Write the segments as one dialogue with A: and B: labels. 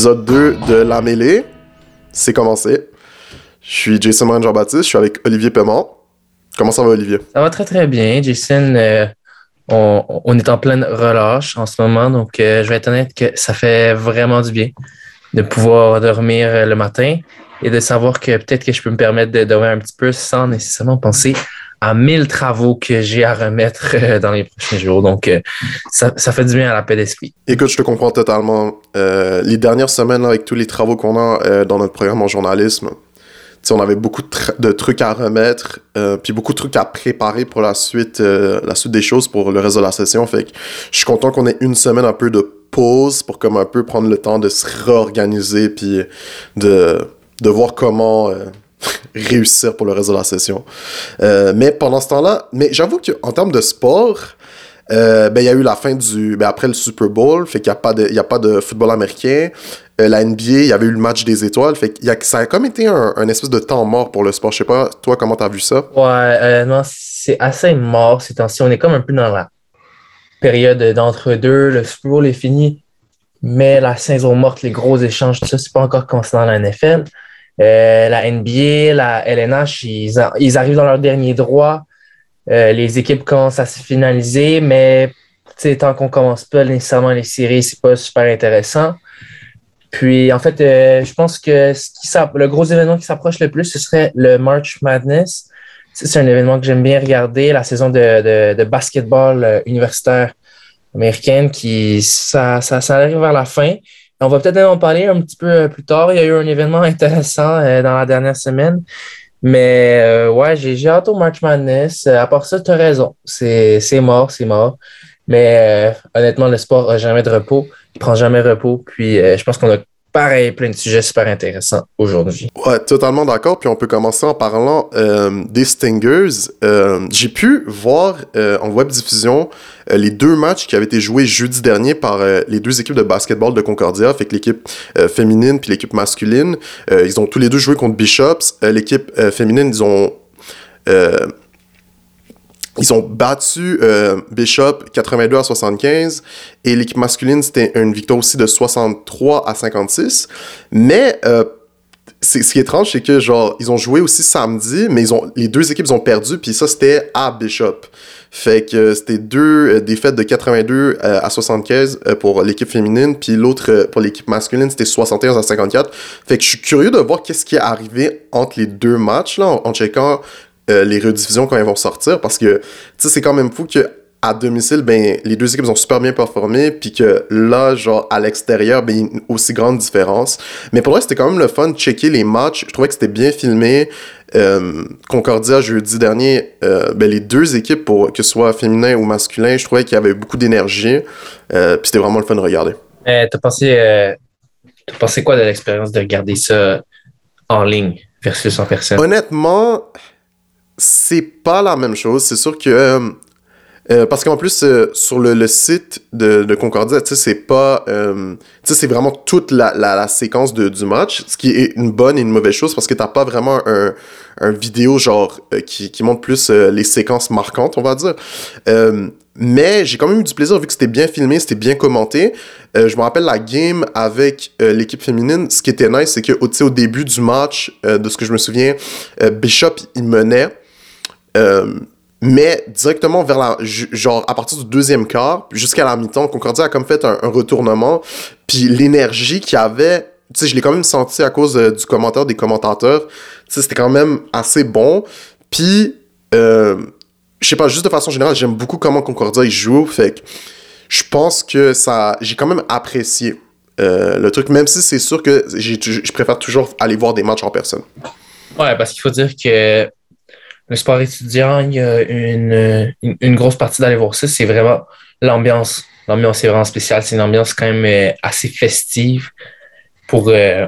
A: Épisode 2 de La Mêlée. C'est commencé. Je suis Jason Morin Jean-Baptiste, je suis avec Olivier Paiement. Comment ça va, Olivier?
B: Ça va très très bien, Jason. Euh, on, est en pleine relâche en ce moment, donc euh, je vais être honnête que ça fait vraiment du bien de pouvoir dormir le matin et de savoir que peut-être que je peux me permettre de dormir un petit peu sans nécessairement penser à mille travaux que j'ai à remettre euh, dans les prochains jours. Donc, euh, ça, ça, fait du bien à la paix d'esprit.
A: Écoute, je te comprends totalement. Euh, les dernières semaines, avec tous les travaux qu'on a dans notre programme en journalisme, on avait beaucoup de, trucs à remettre, puis beaucoup de trucs à préparer pour la suite, la suite des choses pour le reste de la session. Fait que je suis content qu'on ait une semaine un peu de pause pour comme un peu prendre le temps de se réorganiser, puis de, de voir comment réussir pour le reste de la session. Euh, mais pendant ce temps-là, mais j'avoue qu'en termes de sport, euh, ben, il y a eu la fin du. Ben, après le Super Bowl, fait qu'il n'y a, pas de, a pas de football américain. Euh, la NBA, il y avait eu le match des étoiles. Fait y a, ça a comme été un, espèce de temps mort pour le sport. Je sais pas, toi, comment t'as vu ça?
B: Ouais, non, c'est assez mort ces temps-ci. On est comme un peu dans la période d'entre-deux. Le Super Bowl est fini, mais la saison morte, les gros échanges, tout ça, c'est pas encore commencé dans la NFL. Euh, la NBA, la LNH, ils, arrivent dans leur dernier droit. Euh, les équipes commencent à se finaliser, mais tant qu'on commence pas nécessairement les séries, c'est pas super intéressant. Puis, en fait, euh, je pense que le gros événement qui s'approche le plus, ce serait le March Madness. C'est un événement que j'aime bien regarder, la saison de, de, basketball universitaire américaine qui, ça arrive vers la fin. On va peut-être en parler un petit peu euh, plus tard. Il y a eu un événement intéressant euh, dans la dernière semaine. Mais euh, ouais, j'ai hâte au March Madness. À part ça, tu as raison. C'est mort, c'est mort. Mais honnêtement, le sport n'a jamais de repos. Il prend jamais repos. Puis je pense qu'on a pareil, plein de sujets super intéressants aujourd'hui.
A: Ouais, totalement d'accord. Puis on peut commencer en parlant euh, des Stingers. Euh, j'ai pu voir euh, en web diffusion les deux matchs qui avaient été joués jeudi dernier par les deux équipes de basketball de Concordia, fait que l'équipe féminine puis l'équipe masculine. ils ont tous les deux joué contre Bishops. l'équipe féminine, ils ont ils ont battu euh, Bishop 82 à 75 et l'équipe masculine, c'était une victoire aussi de 63 à 56. Mais euh, ce qui est étrange, c'est que genre ils ont joué aussi samedi, mais ils ont les deux équipes ont perdu, puis ça c'était à Bishop. Fait que c'était deux euh, défaites de 82 à 75 pour l'équipe féminine, puis l'autre pour l'équipe masculine c'était 61 à 54. Fait que je suis curieux de voir qu'est-ce qui est arrivé entre les deux matchs là, en, en checkant euh, les rediffusions quand elles vont sortir parce que c'est quand même fou que à domicile, ben, les deux équipes ont super bien performé, puis que là, genre, à l'extérieur, ben, il y a une aussi grande différence. Mais pour moi, c'était quand même le fun de checker les matchs. Je trouvais que c'était bien filmé. Euh, Concordia, jeudi dernier, euh, ben, les deux équipes, pour que ce soit féminin ou masculin, je trouvais qu'il y avait beaucoup d'énergie. puis c'était vraiment le fun de regarder.
B: t'as pensé, t'as pensé quoi de l'expérience de regarder ça en ligne versus en personne?
A: Honnêtement, c'est pas la même chose. C'est sûr que. Euh, euh, parce qu'en plus, euh, sur le, site de, de Concordia, c'est pas. c'est vraiment toute la, la, séquence de, du match, ce qui est une bonne et une mauvaise chose parce que t'as pas vraiment un, un vidéo genre qui, qui montre plus les séquences marquantes, on va dire. mais j'ai quand même eu du plaisir vu que c'était bien filmé, c'était bien commenté. je me rappelle la game avec l'équipe féminine. Ce qui était nice, c'est que au début du match, de ce que je me souviens, Bishop, il menait. Euh, mais directement vers la. Genre, à partir du deuxième quart, jusqu'à la mi-temps, Concordia a comme fait un, retournement. Puis l'énergie qu'il y avait. Tu sais, je l'ai quand même senti à cause euh, du commentaire des commentateurs. Tu sais, c'était quand même assez bon. Puis, euh, je sais pas, juste de façon générale, j'aime beaucoup comment Concordia joue. Fait que je pense que ça. J'ai quand même apprécié le truc, même si c'est sûr que je préfère toujours aller voir des matchs en personne.
B: Ouais, parce qu'il faut dire que le sport étudiant, il y a une, une, grosse partie d'aller voir ça, c'est vraiment l'ambiance. L'ambiance est vraiment spéciale. C'est une ambiance quand même euh, assez festive. Pour, euh,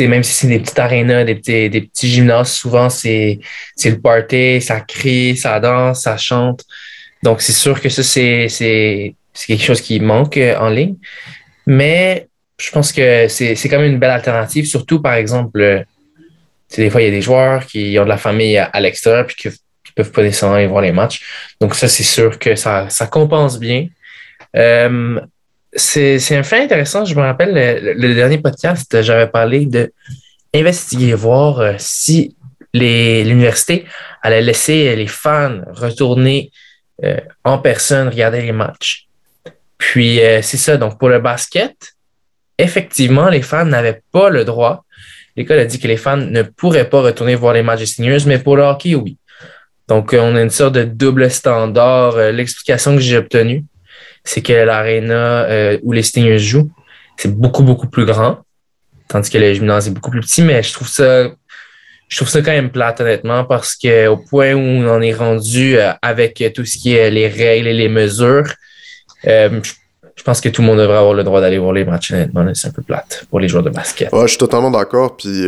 B: même si c'est des petites arénas, des petits, des petits gymnases, souvent c'est le party, ça crie, ça danse, ça chante. Donc c'est sûr que ça, c'est quelque chose qui manque euh, en ligne. Mais je pense que c'est quand même une belle alternative, surtout par exemple des fois, il y a des joueurs qui ont de la famille à, l'extérieur puis qui, ne peuvent pas nécessairement aller voir les matchs. Donc, ça, c'est sûr que ça, ça compense bien. Euh, c'est un fait intéressant. Je me rappelle, le, dernier podcast, j'avais parlé de investiguer, voir euh, si l'université allait laisser les fans retourner euh, en personne regarder les matchs. Puis, c'est ça. Donc, pour le basket, effectivement, les fans n'avaient pas le droit. L'école a dit que les fans ne pourraient pas retourner voir les matchs des seniors, mais pour le hockey, oui. Donc, on a une sorte de double standard. L'explication que j'ai obtenue, c'est que l'aréna euh, où les Stingers jouent, c'est beaucoup, beaucoup plus grand, tandis que le gymnase est beaucoup plus petit, mais je trouve ça je trouve ça quand même plate, honnêtement, parce que au point où on en est rendu euh, avec tout ce qui est les règles et les mesures, euh, pense que tout le monde devrait avoir le droit d'aller voir les matchs, honnêtement. C'est un peu plate pour les joueurs de basket.
A: Ouais, je suis totalement d'accord. Puis,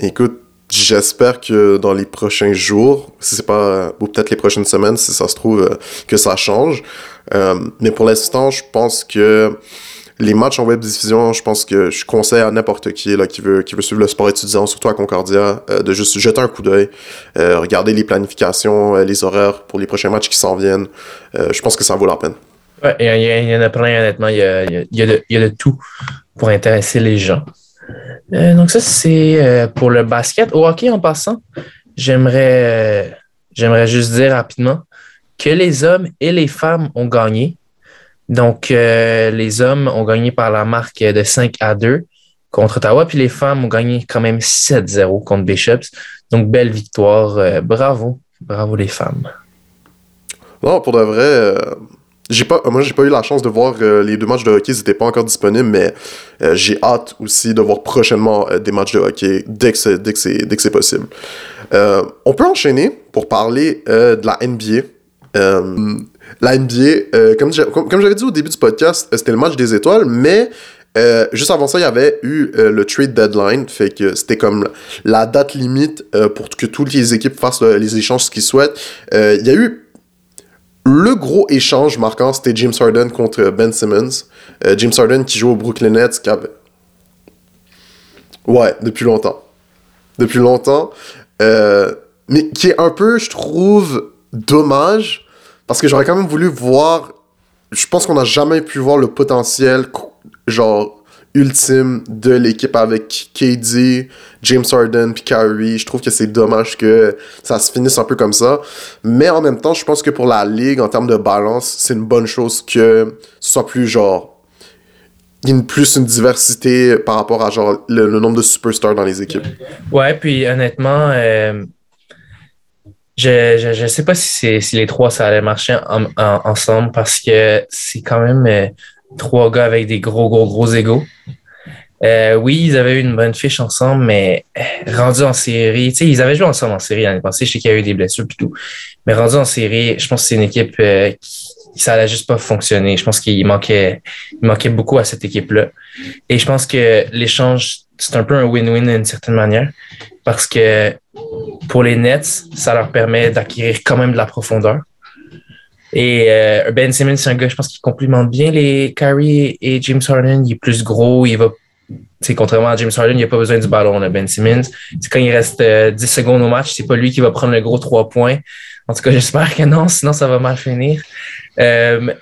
A: écoute, J'espère que dans les prochains jours, si c'est pas, ou peut-être les prochaines semaines, si ça se trouve, euh, que ça change. Euh, mais pour l'instant, je pense que les matchs en web diffusion, je pense que je conseille à n'importe qui là, qui, veut, qui veut suivre le sport étudiant, surtout à Concordia, euh, de juste jeter un coup d'œil, regarder les planifications, les horaires pour les prochains matchs qui s'en viennent. je pense que ça vaut la peine.
B: Il y, en a plein, honnêtement. Il y a, y, a de, y a de tout pour intéresser les gens. Euh, donc ça, c'est euh, pour le basket. Au hockey, en passant, j'aimerais, euh, j'aimerais juste dire rapidement que les hommes et les femmes ont gagné. Donc, les hommes ont gagné par la marque de 5 à 2 contre Ottawa, puis les femmes ont gagné quand même 7-0 contre Bishops. Donc, belle victoire. bravo. Bravo les femmes.
A: Non, pour de vrai, j'ai pas, moi, j'ai pas eu la chance de voir euh, les deux matchs de hockey, ils étaient pas encore disponibles, mais euh, j'ai hâte aussi de voir prochainement euh, des matchs de hockey dès que c'est, dès que c'est, dès que c'est possible. on peut enchaîner pour parler de la NBA. la NBA, comme, comme, j'avais dit au début du podcast, c'était le match des étoiles, mais juste avant ça, il y avait eu le trade deadline, fait que c'était comme la date limite pour que toutes les équipes fassent les échanges qu'ils souhaitent. Il y a eu le gros échange marquant, c'était James Harden contre Ben Simmons. Euh, James Harden qui joue au Brooklyn Nets, qui avait... Ouais, depuis longtemps. Depuis longtemps. Euh, mais qui est un peu, je trouve, dommage, parce que j'aurais quand même voulu voir... Je pense qu'on n'a jamais pu voir le potentiel, genre, ultime de l'équipe avec KD, James Harden puis Kyrie. Je trouve que c'est dommage que ça se finisse un peu comme ça. Mais en même temps, je pense que pour la ligue, en termes de balance, c'est une bonne chose que ce soit plus genre ait plus une diversité par rapport à genre le, nombre de superstars dans les équipes.
B: Ouais, puis honnêtement, euh, je, je, sais pas si, si les trois ça allait marcher ensemble parce que c'est quand même euh, trois gars avec des gros, gros, gros égaux. Euh, oui, ils avaient eu une bonne fiche ensemble, mais euh, rendu en série, tu sais, ils avaient joué ensemble en série l'année passée. Je sais qu'il y a eu des blessures et tout. Mais rendu en série, je pense que c'est une équipe euh, qui, ça allait juste pas fonctionner. Je pense qu'il manquait, il manquait beaucoup à cette équipe-là. Et je pense que l'échange, c'est un peu un win-win d'une certaine manière parce que pour les Nets, ça leur permet d'acquérir quand même de la profondeur. Et euh, Ben Simmons, c'est un gars, je pense, qui complimente bien les Kyrie et James Harden. Il est plus gros, il va. c'est contrairement à James Harden, il n'a pas besoin du ballon, là, Ben Simmons. Quand il reste 10 euh, secondes au match, c'est pas lui qui va prendre le gros 3 points. En tout cas, j'espère que non, sinon ça va mal finir. Euh,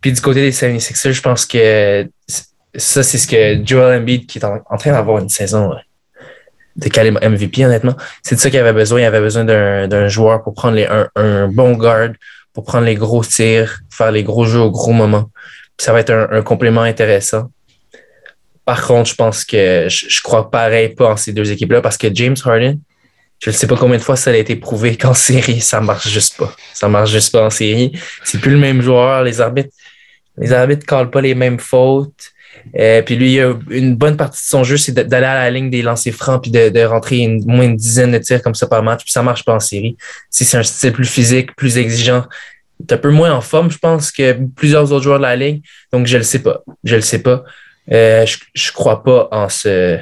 B: puis du côté des 76ers, je pense que ça, c'est ce que Joel Embiid, qui est en, train d'avoir une saison de calibre MVP, honnêtement, c'est de ça qu'il avait besoin. Il avait besoin d'un joueur pour prendre les, un, un bon guard, pour prendre les gros tirs, faire les gros jeux au gros moment. ça va être un, complément intéressant. Par contre, je pense que je, je crois pareil pas en ces deux équipes-là parce que James Harden, je ne sais pas combien de fois ça a été prouvé qu'en série, ça marche juste pas. Ça marche juste pas en série. C'est plus le même joueur. Les arbitres, les arbitres ne pas les mêmes fautes. Euh, puis lui, une bonne partie de son jeu, c'est d'aller à la ligne des lancers francs puis de, rentrer une, moins une dizaine de tirs comme ça par match. Puis ça marche pas en série. Si c'est un style plus physique, plus exigeant, est un peu moins en forme, je pense, que plusieurs autres joueurs de la ligne. Donc, je le sais pas. Je le sais pas. Euh, je, je crois pas en ce,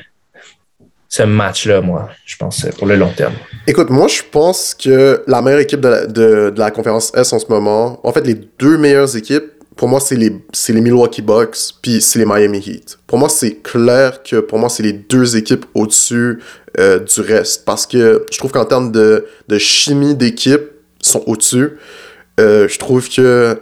B: ce match-là, moi, je pense, pour le long terme.
A: Écoute, moi, je pense que la meilleure équipe de la conférence S en ce moment, en fait, les deux meilleures équipes, pour moi, c'est les, les Milwaukee Bucks, puis c'est les Miami Heat. Pour moi, c'est clair que pour moi, c'est les deux équipes au-dessus euh, du reste. Parce que je trouve qu'en termes de, de chimie d'équipe, sont au-dessus. Euh, je trouve que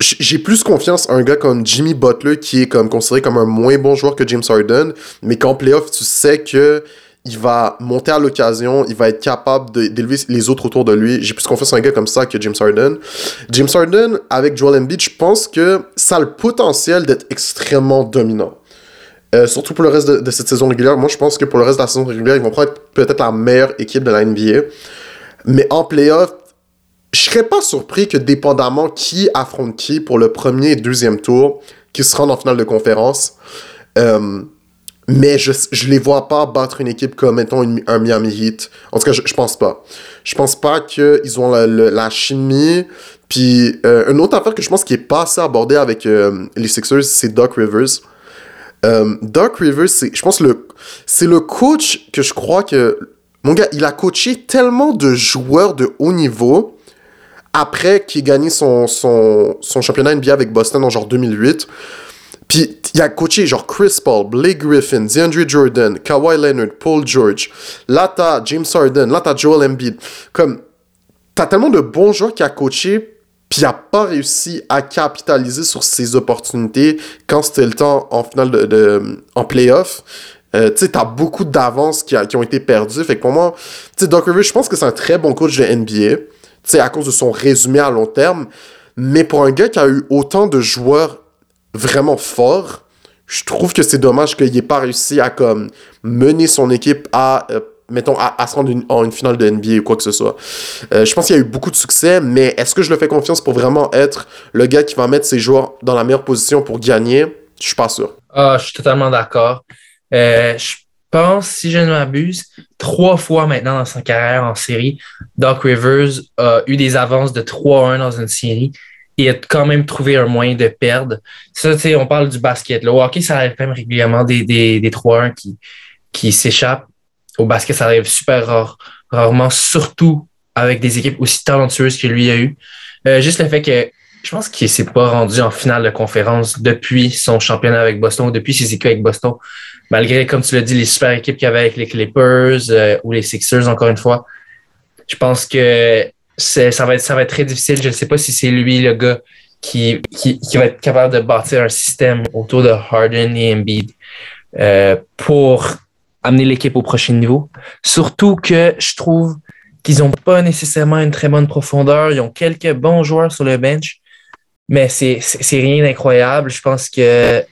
A: j'ai plus confiance en un gars comme Jimmy Butler qui est comme considéré comme un moins bon joueur que James Harden, mais qu'en playoff, tu sais que il va monter à l'occasion, il va être capable d'élever les autres autour de lui. J'ai plus confiance en un gars comme ça que James Harden. James Harden, avec Joel Embiid, je pense que ça a le potentiel d'être extrêmement dominant. Euh, surtout pour le reste de, cette saison régulière. Moi, je pense que pour le reste de la saison régulière, ils vont prendre peut-être la meilleure équipe de la NBA. Mais en playoff, je serais pas surpris que dépendamment qui affronte qui pour le premier et deuxième tour, qui se rendent en finale de conférence, euh, mais je, je les vois pas battre une équipe comme, mettons, un Miami Heat. En tout cas, je, je pense pas. Je pense pas qu'ils ont la, chimie. Puis, euh, une autre affaire que je pense qui est pas assez abordée avec euh, les Sixers, c'est Doc Rivers. Euh, Doc Rivers, je pense, le, c'est le coach que je crois que. Mon gars, il a coaché tellement de joueurs de haut niveau après qu'il ait gagné son, son, son championnat NBA avec Boston en genre 2008. Puis il a coaché genre Chris Paul, Blake Griffin, DeAndre Jordan, Kawhi Leonard, Paul George. Là, t'as James Harden, là, t'as Joel Embiid. Comme, t'as tellement de bons joueurs qui a coaché, puis il a pas réussi à capitaliser sur ses opportunités quand c'était le temps en finale de, en playoff. Euh, tu sais, t'as beaucoup d'avances qui, qui, ont été perdues. Fait que pour moi, tu sais, Doc Rivers, je pense que c'est un très bon coach de NBA. Tu sais, à cause de son résumé à long terme. Mais pour un gars qui a eu autant de joueurs vraiment fort. Je trouve que c'est dommage qu'il n'ait pas réussi à comme mener son équipe à euh, mettons, à, se rendre en une finale de NBA ou quoi que ce soit. Euh, je pense qu'il y a eu beaucoup de succès, mais est-ce que je le fais confiance pour vraiment être le gars qui va mettre ses joueurs dans la meilleure position pour gagner? Je suis pas sûr.
B: Ah, je suis totalement d'accord. Euh, je pense, si je ne m'abuse, trois fois maintenant dans sa carrière en série, Doc Rivers a eu des avances de 3-1 dans une série et quand même trouvé un moyen de perdre. Ça, tu sais, on parle du basket. Le hockey, ça arrive quand même régulièrement des, des, des 3-1 qui, qui s'échappent. Au basket, ça arrive super rare, rarement, surtout avec des équipes aussi talentueuses que lui a eu. Euh, juste le fait que je pense qu'il s'est pas rendu en finale de conférence depuis son championnat avec Boston, depuis ses équipes avec Boston. Malgré, comme tu l'as dit, les super équipes qu'il y avait avec les Clippers euh, ou les Sixers, encore une fois. Je pense que ça va, être, ça va être très difficile. Je ne sais pas si c'est lui le gars qui, qui, qui, va être capable de bâtir un système autour de Harden et Embiid euh, pour amener l'équipe au prochain niveau. Surtout que je trouve qu'ils n'ont pas nécessairement une très bonne profondeur. Ils ont quelques bons joueurs sur le bench, mais c'est rien d'incroyable. Je pense que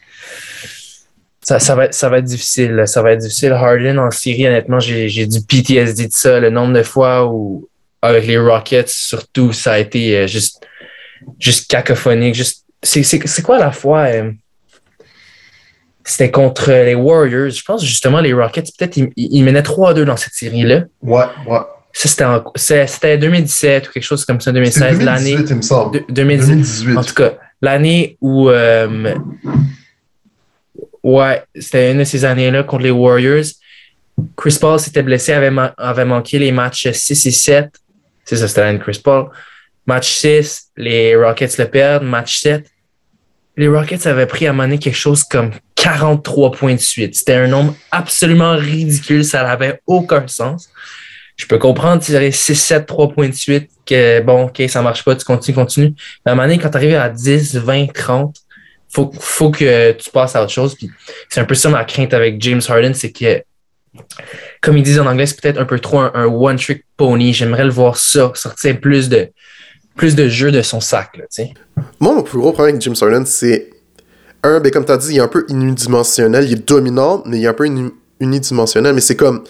B: ça, ça, va, ça va être difficile. Ça va être difficile. Harden en Syrie, honnêtement, j'ai du PTSD de ça. Le nombre de fois où avec les Rockets, surtout, ça a été euh, juste, juste cacophonique. Juste, c'est quoi la fois? Euh, c'était contre les Warriors? Je pense justement les Rockets, peut-être, ils, menaient 3-2 dans cette série-là.
A: Ouais, ouais.
B: c'était 2017 ou quelque chose comme ça, 2016. l'année. 2018, 2018. En tout cas, l'année où. Euh, ouais, c'était une de ces années-là contre les Warriors. Chris Paul s'était blessé, avait, avait manqué les matchs 6 et 7. C'est ça, c'était Chris Paul. Match 6, les Rockets le perdent. Match 7, les Rockets avaient pris à monnaie quelque chose comme 43 points de suite. C'était un nombre absolument ridicule. Ça n'avait aucun sens. Je peux comprendre, tu dirais 6, 7, 3 points de suite, que bon, OK, ça marche pas, tu continues, continues. Mais à un quand tu arrives à 10, 20, 30, faut, faut que tu passes à autre chose. C'est un peu ça ma crainte avec James Harden, c'est que comme ils disent en anglais, c'est peut-être un peu trop un, one-trick pony. J'aimerais le voir ça, sortir plus de, plus de jeux de son sac. Là,
A: Moi, mon plus gros problème avec James Harden, c'est un, ben, comme tu as dit, il est un peu unidimensionnel. Il est dominant, mais il est un peu unidimensionnel. Mais c'est comme.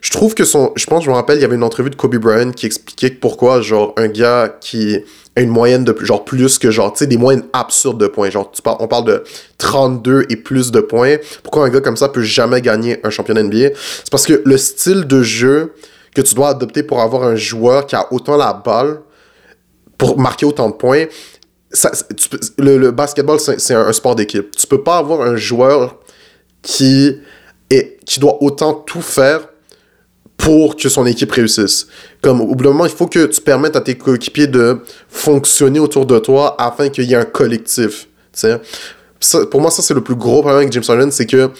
A: Je trouve que son. Je pense, je me rappelle, il y avait une entrevue de Kobe Bryant qui expliquait pourquoi, genre, un gars qui une moyenne de genre plus que genre, tu sais, des moyennes absurdes de points. Genre, tu on parle de 32 et plus de points. Pourquoi un gars comme ça peut jamais gagner un championnat NBA? C'est parce que le style de jeu que tu dois adopter pour avoir un joueur qui a autant la balle pour marquer autant de points, ça, le, basketball, c'est un, sport d'équipe. Tu peux pas avoir un joueur qui, qui doit autant tout faire pour que son équipe réussisse. Comme au bout d'un moment, il faut que tu permettes à tes coéquipiers de fonctionner autour de toi afin qu'il y ait un collectif. Pour moi, ça, c'est le plus gros problème avec James Harden, c'est que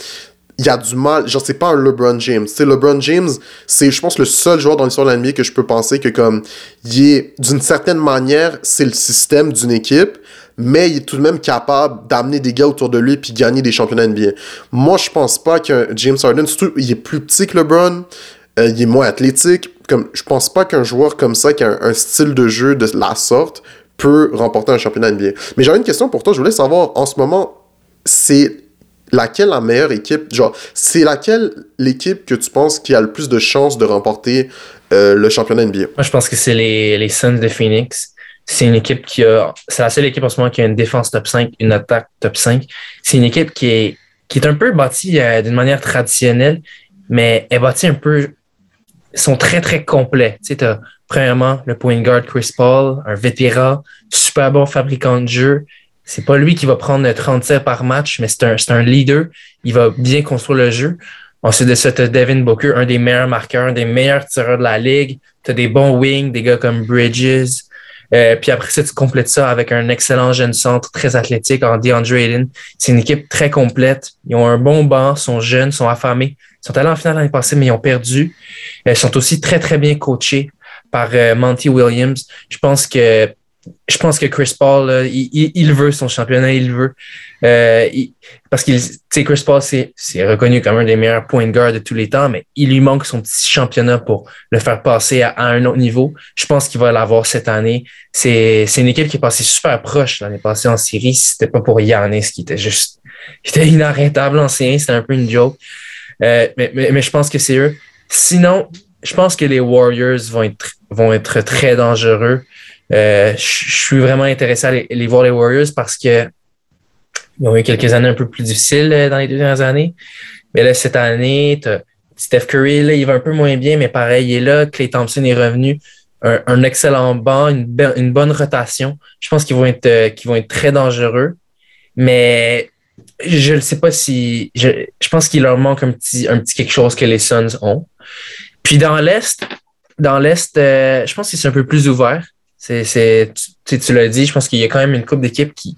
A: il y a du mal. Genre, c'est pas un LeBron James. C'est LeBron James, c'est, je pense, le seul joueur dans l'histoire de l'NBA que je peux penser que, comme, il est, d'une certaine manière, c'est le système d'une équipe, mais il est tout de même capable d'amener des gars autour de lui puis gagner des championnats NBA. Moi, je pense pas qu'un James Harden, surtout, il est plus petit que LeBron, euh, il est moins athlétique. Comme, je pense pas qu'un joueur comme ça, qui a un, style de jeu de la sorte, peut remporter un championnat NBA. Mais j'avais une question pour toi. Je voulais savoir, en ce moment, c'est laquelle la meilleure équipe? Genre, c'est laquelle l'équipe que tu penses qui a le plus de chances de remporter euh, le championnat NBA
B: Moi, je pense que c'est les, les Suns de Phoenix. C'est une équipe qui a. C'est la seule équipe en ce moment qui a une défense top 5, une attaque top 5. C'est une équipe qui est, qui est un peu bâtie euh, d'une manière traditionnelle, mais elle est bâtie un peu. Sont très, très complets. Tu sais, as, premièrement, le point guard Chris Paul, un vétéran, super bon fabricant de jeu. C'est pas lui qui va prendre 37 par match, mais c'est un, un leader. Il va bien construire le jeu. Ensuite de ça, tu as Devin Booker, un des meilleurs marqueurs, un des meilleurs tireurs de la ligue. Tu as des bons wings, des gars comme Bridges, euh, puis après ça, tu complètes ça avec un excellent jeune centre très athlétique en DeAndre Ayton. C'est une équipe très complète. Ils ont un bon banc, sont jeunes, sont affamés. Ils sont allés en finale l'année passée, mais ils ont perdu. Euh, ils sont aussi très, très bien coachés par euh, Monty Williams. Je pense que je pense que Chris Paul, il, veut son championnat, il veut. Euh, parce que Chris Paul, c'est reconnu comme un des meilleurs point guard de tous les temps, mais il lui manque son petit championnat pour le faire passer à, un autre niveau. Je pense qu'il va l'avoir cette année. C'est une équipe qui est passée super proche l'année passée en série. C'était pas pour Yannis, qui était juste il était inarrêtable en série, c'était un peu une joke. Euh, mais, mais, mais je pense que c'est eux. Sinon, je pense que les Warriors vont être, vont être très dangereux. Euh, je suis vraiment intéressé à les, voir les Warriors parce que ils ont eu quelques années un peu plus difficiles euh, dans les deux dernières années. Mais là, cette année, Steph Curry, là, il va un peu moins bien, mais pareil, il est là. Clay Thompson est revenu. Un, excellent banc, une, une, bonne rotation. Je pense qu'ils vont être, euh, qu'ils vont être très dangereux. Mais je ne sais pas si. Je, je pense qu'il leur manque un petit, un petit quelque chose que les Suns ont. Puis dans l'Est, dans l'Est, je pense que c'est un peu plus ouvert. C'est, tu, tu l'as dit, je pense qu'il y a quand même une coupe d'équipes qui,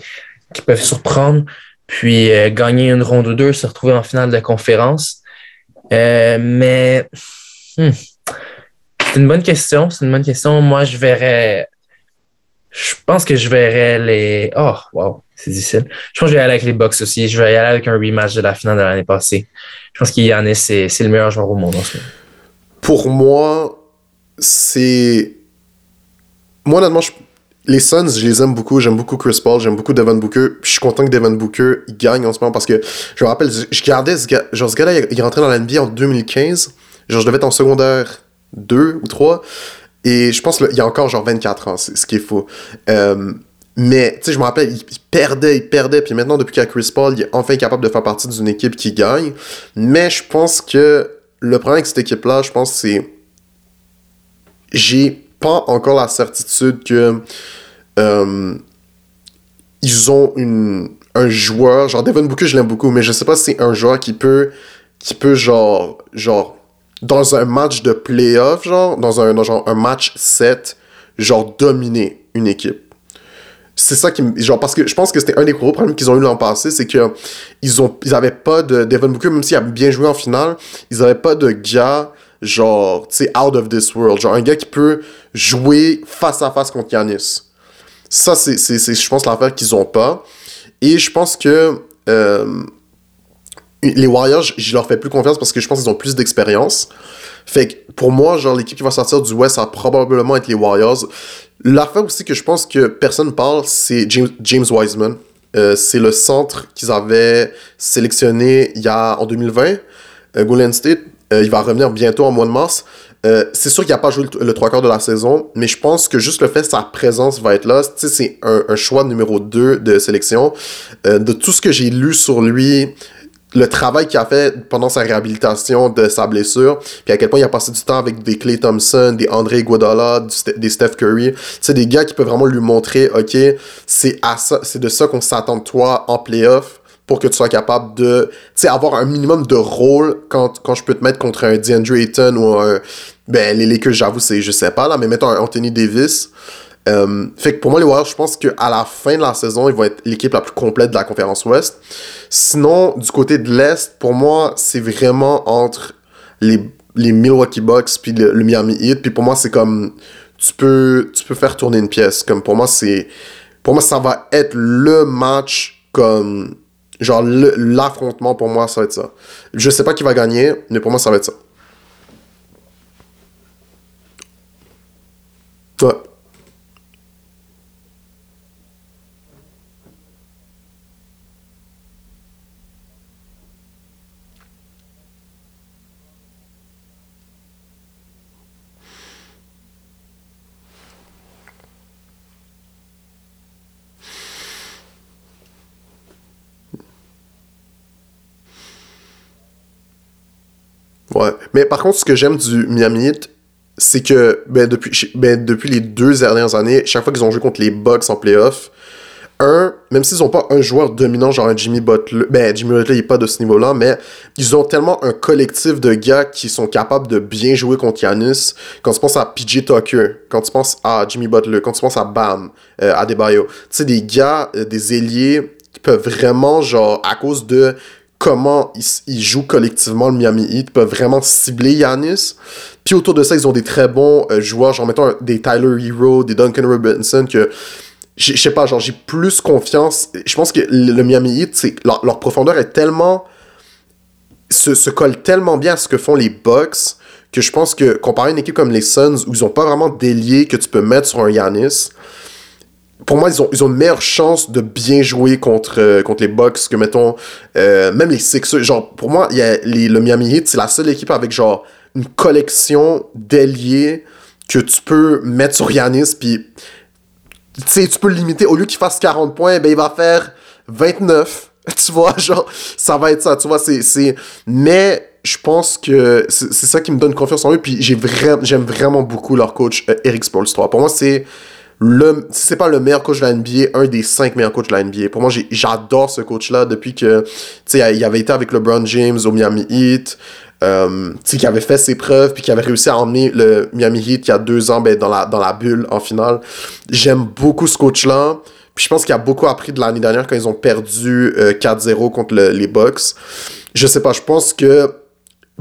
B: qui peuvent surprendre, puis euh, gagner une ronde ou deux, se retrouver en finale de conférence. Euh, mais hmm, c'est une bonne question. C'est une bonne question. Moi, je verrais. Je pense que je verrais les. Oh, wow, c'est difficile. Je pense que je vais aller avec les Bucks aussi. Je vais y aller avec un rematch de la finale de l'année passée. Je pense qu'Yannis, c'est, c'est le meilleur joueur au monde en ce.
A: Pour moi, c'est moi, honnêtement, les Suns, je les aime beaucoup. J'aime beaucoup Chris Paul, j'aime beaucoup Devin Booker. je suis content que Devin Booker gagne en ce moment parce que je me rappelle, je gardais ce gars. Genre, ce gars-là, il est rentré dans la NBA en 2015. Genre, je devais être en secondaire 2 ou 3. Et je pense qu'il y a encore genre 24 ans, ce qu'il faut. Euh, mais, tu sais, je me rappelle, il, perdait, il perdait. Puis maintenant, depuis qu'il y a Chris Paul, il est enfin capable de faire partie d'une équipe qui gagne. Mais je pense que le problème avec cette équipe-là, je pense, c'est. J'ai pas encore la certitude que euh, ils ont une, un joueur, genre Devin Booker, je l'aime beaucoup, mais je sais pas si c'est un joueur qui peut, qui peut genre, genre, dans un match de playoff, genre, dans un, genre, un match 7, genre, dominer une équipe. C'est ça qui me. Genre, parce que je pense que c'était un des gros problèmes qu'ils ont eu l'an passé, c'est que ils, ont, ils avaient pas de. Devin Booker, même s'il a bien joué en finale, ils avaient pas de gars genre, tu sais, out of this world. Genre, un gars qui peut jouer face à face contre Yanis. Ça, c'est, je pense, l'affaire qu'ils ont pas. Et je pense que euh, les Warriors, je leur fais plus confiance parce que je pense qu'ils ont plus d'expérience. Fait que pour moi, genre, l'équipe qui va sortir du West, ça va probablement être les Warriors. L'affaire aussi que je pense que personne parle, c'est James, Wiseman. Euh, c'est le centre qu'ils avaient sélectionné il en 2020, euh, Golden State. Euh, il va revenir bientôt en mois de mars. C'est sûr qu'il n'a pas joué le, trois quarts de la saison, mais je pense que juste le fait sa présence va être là, c'est un, un, choix numéro 2 de sélection. De tout ce que j'ai lu sur lui, le travail qu'il a fait pendant sa réhabilitation de sa blessure, puis à quel point il a passé du temps avec des Clay Thompson, des André Iguodala, des Steph Curry, c'est des gars qui peuvent vraiment lui montrer, ok, c'est à ça, c'est de ça qu'on s'attend de toi en playoff pour que tu sois capable de, avoir un minimum de rôle quand, quand je peux te mettre contre un DeAndre Ayton ou un, ben, les Lakers, j'avoue, c'est, je sais pas, là, mais mettons un Anthony Davis. Euh, fait que pour moi, les Warriors, je pense qu'à la fin de la saison, ils vont être l'équipe la plus complète de la conférence Ouest. Sinon, du côté de l'Est, pour moi, c'est vraiment entre les, les Milwaukee Bucks puis le, Miami Heat. Puis pour moi, c'est comme, tu peux, tu peux faire tourner une pièce. Comme pour moi, c'est, pour moi, ça va être le match comme. Genre, l'affrontement pour moi, ça va être ça. Je sais pas qui va gagner, mais pour moi, ça va être ça. Ouais. Ouais. Mais par contre, ce que j'aime du Miami Heat, c'est que ben, depuis, ben, depuis les deux dernières années, chaque fois qu'ils ont joué contre les Bucks en playoff, un, même s'ils n'ont pas un joueur dominant, genre un Jimmy Butler, ben Jimmy Butler il est pas de ce niveau-là, mais ils ont tellement un collectif de gars qui sont capables de bien jouer contre Giannis. Quand tu penses à PJ Tucker, quand tu penses à Jimmy Butler, quand tu penses à Bam, euh, à Debayo, tu sais, des gars, euh, des ailiers qui peuvent vraiment, genre, à cause de comment ils, jouent collectivement le Miami Heat, peuvent vraiment cibler Yanis. Puis autour de ça, ils ont des très bons euh, joueurs, genre mettons des Tyler Hero, des Duncan Robinson, que je sais pas, genre j'ai plus confiance. Je pense que le, Miami Heat, leur, profondeur est tellement. Se, colle tellement bien à ce que font les Bucks que je pense que comparé à une équipe comme les Suns où ils ont pas vraiment d'ailier que tu peux mettre sur un Yanis, pour moi, ils ont, ils ont une meilleure chance de bien jouer contre, euh, contre les Bucks que, mettons, euh, même les Sixers. Genre, pour moi, y a les, le Miami Heat, c'est la seule équipe avec, genre, une collection d'ailiers que tu peux mettre sur Yanis, puis, tu sais, tu peux le limiter. Au lieu qu'il fasse 40 points, ben, il va faire 29. Tu vois, genre, ça va être ça, tu vois, c'est... Mais je pense que c'est ça qui me donne confiance en eux, puis j'aime vraiment beaucoup leur coach, euh, Eric Spolstra. Pour moi, c'est le, si c'est pas le meilleur coach de la NBA, un des cinq meilleurs coachs de la NBA. Pour moi, j'adore ce coach-là depuis que, tu sais, il avait été avec LeBron James au Miami Heat, euh, tu sais, qui avait fait ses preuves, puis qui avait réussi à emmener le Miami Heat il y a deux ans, ben, dans la, dans la bulle en finale. J'aime beaucoup ce coach-là. Puis je pense qu'il a beaucoup appris de l'année dernière quand ils ont perdu 4-0 euh, contre les Bucks. Je sais pas, je pense que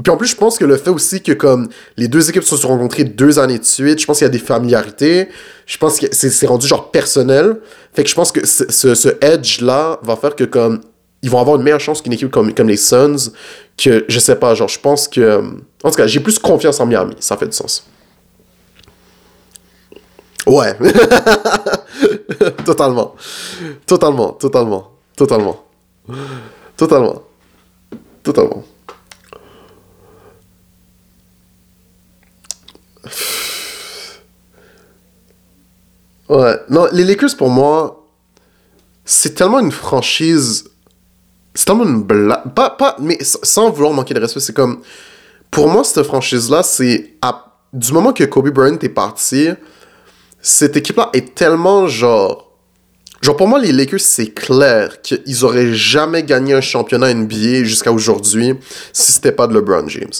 A: puis en plus, je pense que le fait aussi que comme les deux équipes se sont rencontrées deux années de suite, je pense qu'il y a des familiarités. Je pense que c'est rendu genre personnel. Fait que je pense que ce, ce edge-là va faire que comme ils vont avoir une meilleure chance qu'une équipe comme, comme les Suns. Que je sais pas, genre je pense que. En tout cas, j'ai plus confiance en Miami. Ça fait du sens. Ouais. totalement. Totalement. Totalement. Totalement. Totalement. Totalement. Ouais. Non, les Lakers, pour moi, c'est tellement une franchise. C'est tellement une blague. Pas, mais sans vouloir manquer de respect, c'est comme. Pour moi, cette franchise-là, c'est. Du moment que Kobe Bryant est parti, cette équipe-là est tellement genre. Genre, pour moi, les Lakers, c'est clair qu'ils auraient jamais gagné un championnat NBA jusqu'à aujourd'hui si c'était pas de LeBron James.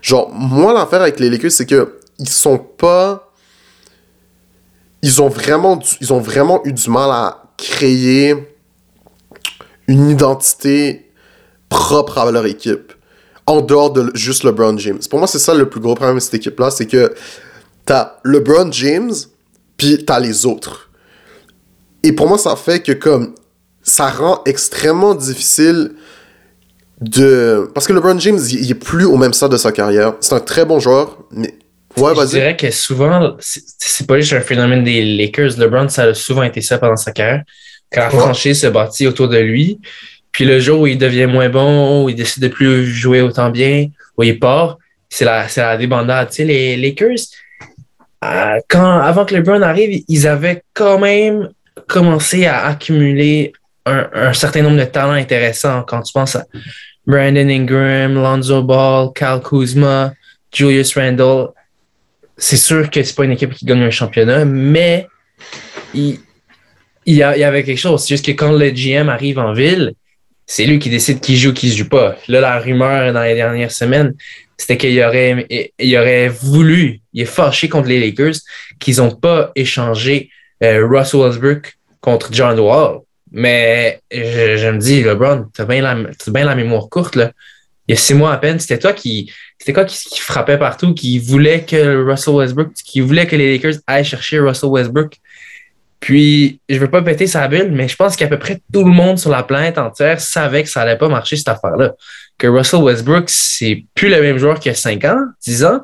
A: Genre, moi, l'affaire avec les Lakers, c'est que ils sont pas ils ont vraiment, ils ont vraiment eu du mal à créer une identité propre à leur équipe, en dehors de juste LeBron James. Pour moi, c'est ça le plus gros problème de cette équipe-là, c'est que t'as LeBron James, puis t'as les autres. Et pour moi, ça fait que comme ça rend extrêmement difficile de... Parce que LeBron James, il est plus au même stade de sa carrière. C'est un très bon joueur, mais
B: je dirais que souvent, c'est pas juste un phénomène des Lakers. LeBron, ça a souvent été ça pendant sa carrière. Quand la franchise se bâtit autour de lui, puis le jour où il devient moins bon, où il décide de plus jouer autant bien, où il part, c'est la, la débandade. Tu sais, les Lakers, euh, quand, avant que LeBron arrive, ils avaient quand même commencé à accumuler un, un certain nombre de talents intéressants. Quand tu penses à Brandon Ingram, Lonzo Ball, Cal Kuzma, Julius Randle, c'est sûr que c'est pas une équipe qui gagne un championnat, mais il, y, avait quelque chose. C'est juste que quand le GM arrive en ville, c'est lui qui décide qui joue, qui joue pas. Là, la rumeur dans les dernières semaines, c'était qu'il aurait, voulu, il est fâché contre les Lakers, qu'ils n'ont pas échangé euh, Russell Westbrook contre John Wall. Mais je, me dis, LeBron, tu as bien la, bien la mémoire courte. Là. Il y a six mois à peine, c'était toi qui, c'était quoi qui, frappait partout, qui voulait que Russell Westbrook, qui voulait que les Lakers aillent chercher Russell Westbrook. Puis, je veux pas péter sa bulle, mais je pense qu'à peu près tout le monde sur la planète entière savait que ça allait pas marcher, cette affaire-là. Que Russell Westbrook, c'est plus le même joueur qu'il y a 5 ans, 10 ans.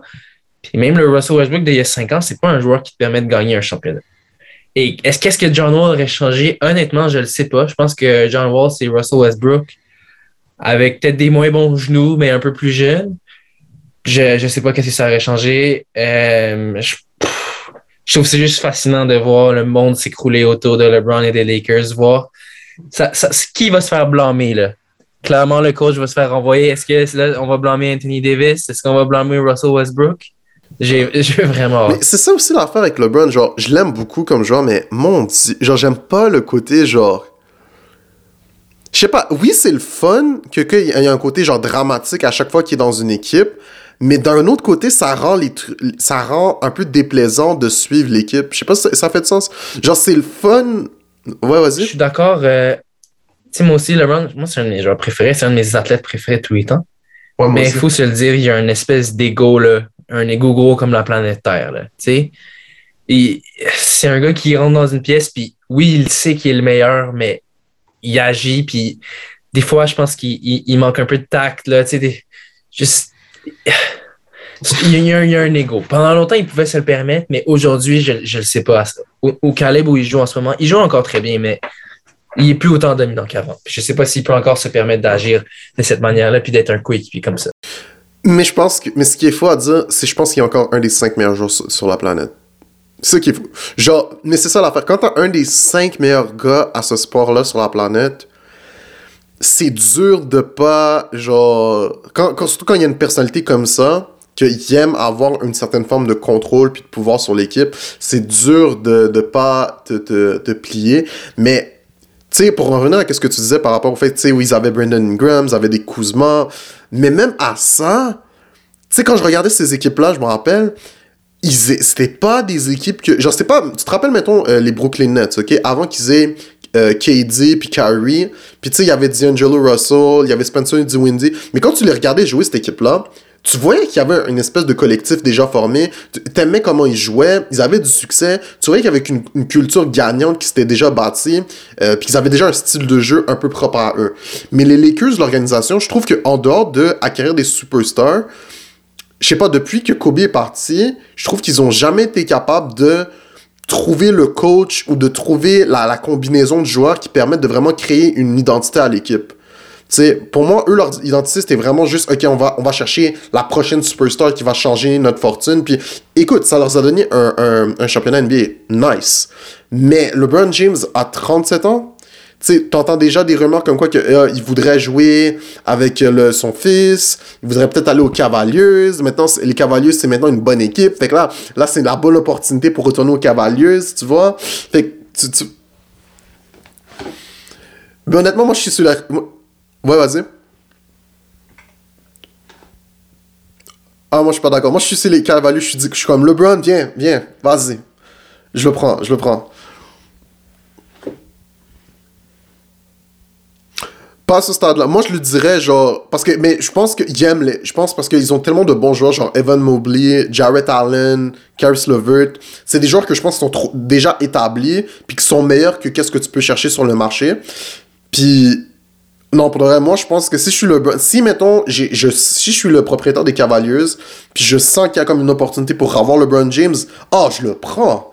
B: Puis même le Russell Westbrook d'il y a 5 ans, c'est pas un joueur qui te permet de gagner un championnat. Et est-ce qu'est-ce que John Wall aurait changé? Honnêtement, je le sais pas. Je pense que John Wall, c'est Russell Westbrook avec peut-être des moins bons genoux, mais un peu plus jeune. Je ne sais pas qu'est-ce que ça aurait changé. Euh, je, je, trouve que c'est juste fascinant de voir le monde s'écrouler autour de LeBron et des Lakers, voir ça, ça, qui va se faire blâmer là. Clairement, le coach va se faire renvoyer. Est-ce que là, on va blâmer Anthony Davis? Est-ce qu'on va blâmer Russell Westbrook? J'ai vraiment.
A: C'est ça aussi l'affaire avec LeBron. Genre, je l'aime beaucoup comme joueur, mais mon dieu, genre, j'aime pas le côté genre. Je sais pas, oui, c'est le fun qu'il y ait un côté genre dramatique à chaque fois qu'il est dans une équipe, mais d'un autre côté, ça rend, les ça rend un peu déplaisant de suivre l'équipe. Je sais pas si ça, fait de sens. Genre, c'est le fun. Ouais, vas-y.
B: Je suis d'accord. Euh, tu sais, moi aussi, LeBron, moi, c'est un de mes joueurs préférés, c'est un de mes athlètes préférés de tous les temps. mais il faut se le dire, il y a une espèce d'ego, là. Un ego gros comme la planète Terre, là. Tu sais? C'est un gars qui rentre dans une pièce, puis oui, il sait qu'il est le meilleur, mais il agit, puis des fois, je pense qu'il manque un peu de tact, là. Tu sais, des, juste il y, a, un, il ego. Pendant longtemps, il pouvait se le permettre, mais aujourd'hui, je ne le sais pas. Au, Caleb où il joue en ce moment, il joue encore très bien, mais il est plus autant dominant qu'avant. Je ne sais pas s'il peut encore se permettre d'agir de cette manière-là puis d'être un coéquipier comme ça.
A: Mais je pense que, mais ce qui est faux à dire, c'est je pense qu'il est encore un des cinq meilleurs joueurs sur, la planète. Ça qui est fou. Genre, mais c'est ça l'affaire. Quand t'as un des cinq meilleurs gars à ce sport-là sur la planète, c'est dur de pas, genre, quand, surtout quand il y a une personnalité comme ça, qu'il aime avoir une certaine forme de contrôle puis de pouvoir sur l'équipe, c'est dur de pas te, plier. Mais, tu sais, pour revenir à ce que tu disais par rapport au fait, tu sais, où ils avaient Brandon Ingram, ils avaient des Kuzma, mais même à ça, tu sais, quand je regardais ces équipes-là, je me rappelle, c'était pas des équipes que. Genre, c'était pas. Tu te rappelles, mettons, euh, les Brooklyn Nets, ok? Avant qu'ils aient euh, KD puis Kyrie. Puis tu sais, il y avait D'Angelo Russell, il y avait Spencer Dinwiddie. Mais quand tu les regardais jouer cette équipe-là, tu voyais qu'il y avait une espèce de collectif déjà formé. T'aimais comment ils jouaient, ils avaient du succès. Tu voyais qu'il y avait une, une, culture gagnante qui s'était déjà bâtie, euh, puis qu'ils avaient déjà un style de jeu un peu propre à eux. Mais les Lakers, l'organisation, je trouve qu'en dehors de acquérir des superstars, je sais pas, depuis que Kobe est parti, je trouve qu'ils ont jamais été capables de trouver le coach ou de trouver la, combinaison de joueurs qui permettent de vraiment créer une identité à l'équipe. sais pour moi, eux, leur identité, c'était vraiment juste, OK, on va, on va chercher la prochaine superstar qui va changer notre fortune. Puis, écoute, ça leur a donné un, un, un championnat NBA nice. Mais LeBron James a 37 ans tu t'entends déjà des rumeurs comme quoi que, euh, il voudrait jouer avec euh, le, son fils, il voudrait peut-être aller aux Cavaliers. Maintenant, les Cavaliers, c'est maintenant une bonne équipe. Fait que là, là c'est la bonne opportunité pour retourner aux Cavaliers, tu vois. Fait que, tu, Mais honnêtement, moi, je suis sur la... Ouais, vas-y. Ah, moi, je suis pas d'accord. Moi, je suis sur les Cavaliers, je suis, je suis comme, LeBron, viens, viens, vas-y. Je le prends, je le prends. À ce stade-là. Moi, je lui dirais, genre, parce que, mais je pense qu'ils aiment les, je pense parce qu'ils ont tellement de bons joueurs, genre Evan Mobley, Jarrett Allen, Caris LeVert. C'est des joueurs que je pense sont déjà établis, puis qui sont meilleurs que qu'est-ce que tu peux chercher sur le marché. Puis, non, pour le vrai, moi, je pense que si je suis le, si, mettons, je, si je suis le propriétaire des Cavaliers, puis je sens qu'il y a comme une opportunité pour avoir LeBron James, oh, je le prends.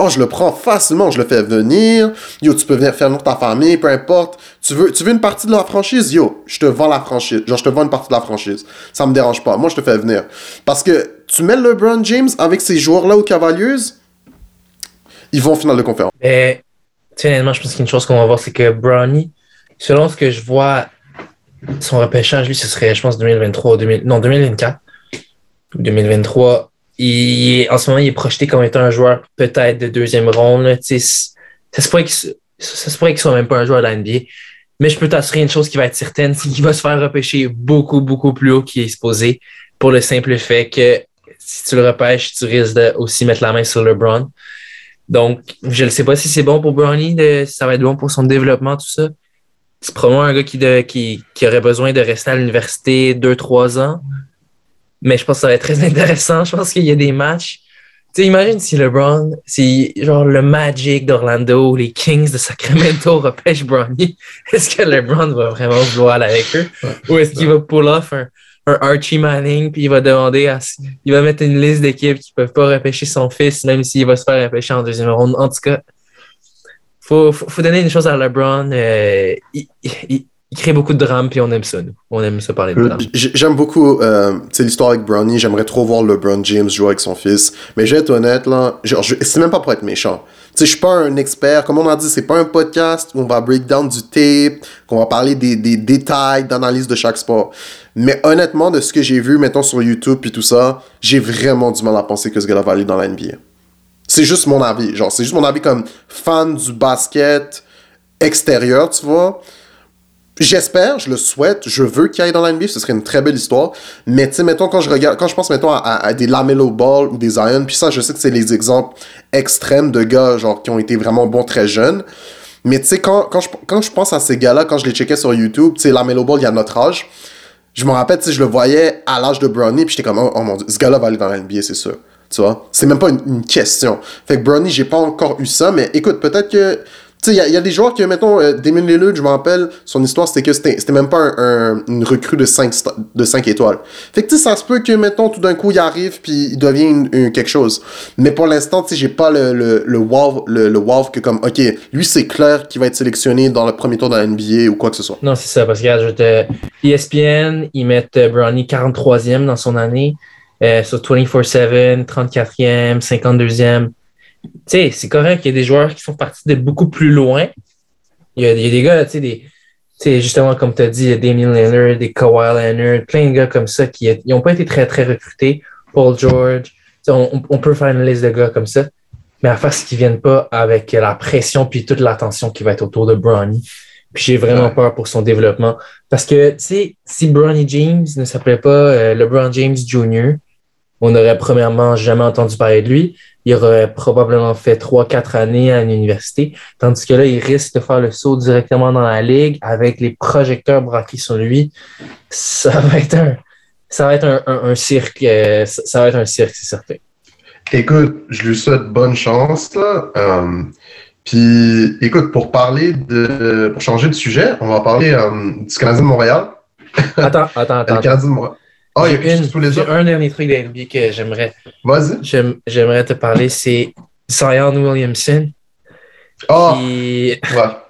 A: Oh, je le prends facilement, je le fais venir. Yo, tu peux venir faire venir ta famille, peu importe. Tu veux, tu veux une partie de la franchise? Yo, je te vends la franchise. Genre, je te vends une partie de la franchise. Ça me dérange pas. Moi, je te fais venir. Parce que tu mets LeBron James avec ces joueurs-là aux Cavaliers, ils vont en finale de conférence.
B: Mais, honnêtement, je pense qu'une chose qu'on va voir, c'est que Brownie, selon ce que je vois, son repêchage, lui, ce serait, je pense, 2023 2000, non, 2024. 2023 il en ce moment, il est projeté comme étant un joueur peut-être de deuxième ronde. Ça se pourrait qu'il soit même pas un joueur de la NBA. Mais je peux t'assurer une chose qui va être certaine, c'est qu'il va se faire repêcher beaucoup, beaucoup plus haut qu'il est supposé pour le simple fait que si tu le repêches, tu risques de aussi mettre la main sur LeBron. Donc, je ne sais pas si c'est bon pour Brownie, de, si ça va être bon pour son développement, tout ça. C'est probablement un gars qui, qui, qui aurait besoin de rester à l'université deux, trois ans. Mais je pense que ça va être très intéressant. Je pense qu'il y a des matchs. Tu imagines si LeBron, si genre le Magic d'Orlando, les Kings de Sacramento repêchent Bronny, est-ce que LeBron va vraiment vouloir aller avec eux? Ou est-ce qu'il va pull off un, Archie Manning puis il va demander à, il va mettre une liste d'équipes qui peuvent pas repêcher son fils, même s'il va se faire repêcher en deuxième ronde. En tout cas, faut, faut, donner une chose à LeBron. Euh, il, il crée beaucoup de drame, puis on aime ça, nous. On aime ça parler de drame.
A: J'aime beaucoup euh, l'histoire avec Bronny. J'aimerais trop voir LeBron James jouer avec son fils. Mais je vais être honnête, là. Genre, c'est même pas pour être méchant. Tu sais, je suis pas un expert. Comme on a dit, c'est pas un podcast où on va break down du tape, qu'on va parler des, des détails d'analyse de chaque sport. Mais honnêtement, de ce que j'ai vu, mettons, sur YouTube puis tout ça, j'ai vraiment du mal à penser que ce gars-là va aller dans la NBA. C'est juste mon avis. Genre, c'est juste mon avis comme fan du basket extérieur, tu vois. J'espère, je le souhaite, je veux qu'il aille dans la NBA, ce serait une très belle histoire. Mais tu sais, mettons, quand je regarde, quand je pense, mettons, à, des Lamelo Ball ou des Zion, puis ça, je sais que c'est les exemples extrêmes de gars, genre, qui ont été vraiment bons très jeunes. Mais tu sais, quand, quand, je, quand je pense à ces gars-là, quand je les checkais sur YouTube, tu sais, Lamelo Ball, il y a notre âge. Je me rappelle, tu sais, je le voyais à l'âge de Brownie, puis j'étais comme, oh, mon dieu, ce gars-là va aller dans la NBA, c'est sûr. Tu vois? C'est même pas une, une, question. Fait que Brownie, j'ai pas encore eu ça, mais écoute, peut-être que tu sais, il y, a des joueurs qui, mettons, euh, Damon Lillard, je me rappelle, son histoire, c'était que c'était même pas un, une recrue de 5, de 5 étoiles. Fait que, tu sais, ça se peut que, mettons, tout d'un coup, il arrive, puis il devient quelque chose. Mais pour l'instant, tu sais, j'ai pas le, le, le, wow, le, le que, comme, OK, lui, c'est clair qu'il va être sélectionné dans le premier tour de la NBA ou quoi que ce soit.
B: Non, c'est ça, parce que, regarde, je. ESPN, ils mettent euh, Brownie 43e dans son année, euh, sur 24-7, 34e, 52e sais, c'est correct qu'il y a des joueurs qui font partie de beaucoup plus loin. Il y a, des gars, tu sais, des, justement, comme tu as dit, il y a Damien Lillard, des Kawhi Leonard, plein de gars comme ça qui n'ont pas été très, très recrutés. Paul George, on, peut faire une liste de gars comme ça, mais à faire ce qu'ils viennent pas avec la pression puis toute l'attention qui va être autour de Bronny. Puis j'ai vraiment peur pour son développement. Parce que, tu sais, si Bronny James ne s'appelait pas euh, LeBron James Jr., on n'aurait premièrement jamais entendu parler de lui il aurait probablement fait trois, quatre années à une université. Tandis que là, il risque de faire le saut directement dans la ligue avec les projecteurs braqués sur lui. Ça va être un, ça va être un, cirque. Euh, ça va être un cirque, c'est certain.
A: Écoute, je lui souhaite bonne chance. Là. Euh, puis, écoute, pour parler de. Pour changer de sujet, on va parler euh, du Canadien de Montréal.
B: Attends, attends, attends.
A: Le Canadien de Montréal.
B: Ah, il y a un dernier truc d'NBA que j'aimerais.
A: Vas-y.
B: J'aimerais te parler, c'est Zion Williamson.
A: Ah! ouais.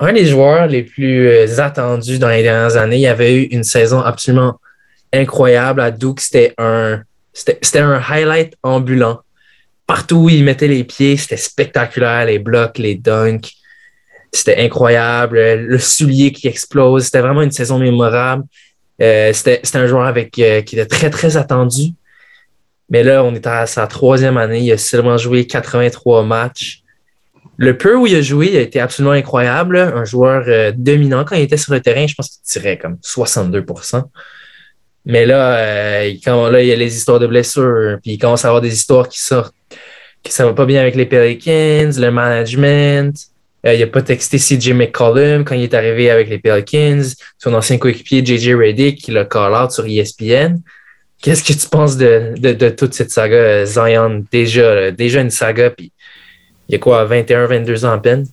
B: Un des joueurs les plus euh, attendus dans les dernières années. Il avait eu une saison absolument incroyable à Duke. C'était un, c'était un highlight ambulant. Partout où il mettait les pieds, c'était spectaculaire. Les blocs, les dunks. C'était incroyable. Le soulier qui explose. C'était vraiment une saison mémorable. Euh, c'était un joueur avec, euh, qui était très, très attendu. Mais là, on est à sa troisième année. Il a seulement joué 83 matchs. Le peu où il a joué, il a été absolument incroyable. Un joueur euh, dominant. Quand il était sur le terrain, je pense qu'il tirait comme 62% Mais là, quand, là, il y a les histoires de blessures. Puis il commence à avoir des histoires qui sortent, que ça va pas bien avec les Pelicans, le management. Euh, il n'a pas texté CJ McCollum quand il est arrivé avec les Pelicans, son ancien coéquipier JJ Reddick qui l'a call out sur ESPN. Qu'est-ce que tu penses de, de, toute cette saga euh, Zion? Déjà, déjà une saga, puis il y a quoi, 21, 22 ans à peine?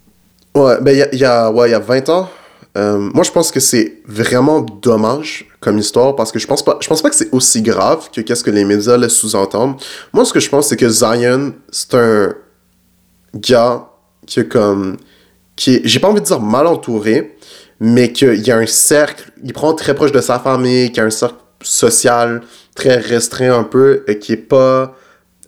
A: Ouais, ben il y a, ouais, y a 20 ans. Euh, moi, je pense que c'est vraiment dommage comme histoire parce que je pense pas, je pense pas que c'est aussi grave que qu'est-ce que les médias laissent sous-entendre. Moi, ce que je pense, c'est que Zion, c'est un gars qui a comme qui est, j'ai pas envie de dire mal entouré, mais qu'il y a un cercle, il prend très proche de sa famille, qui a un cercle social très restreint un peu, et qui est pas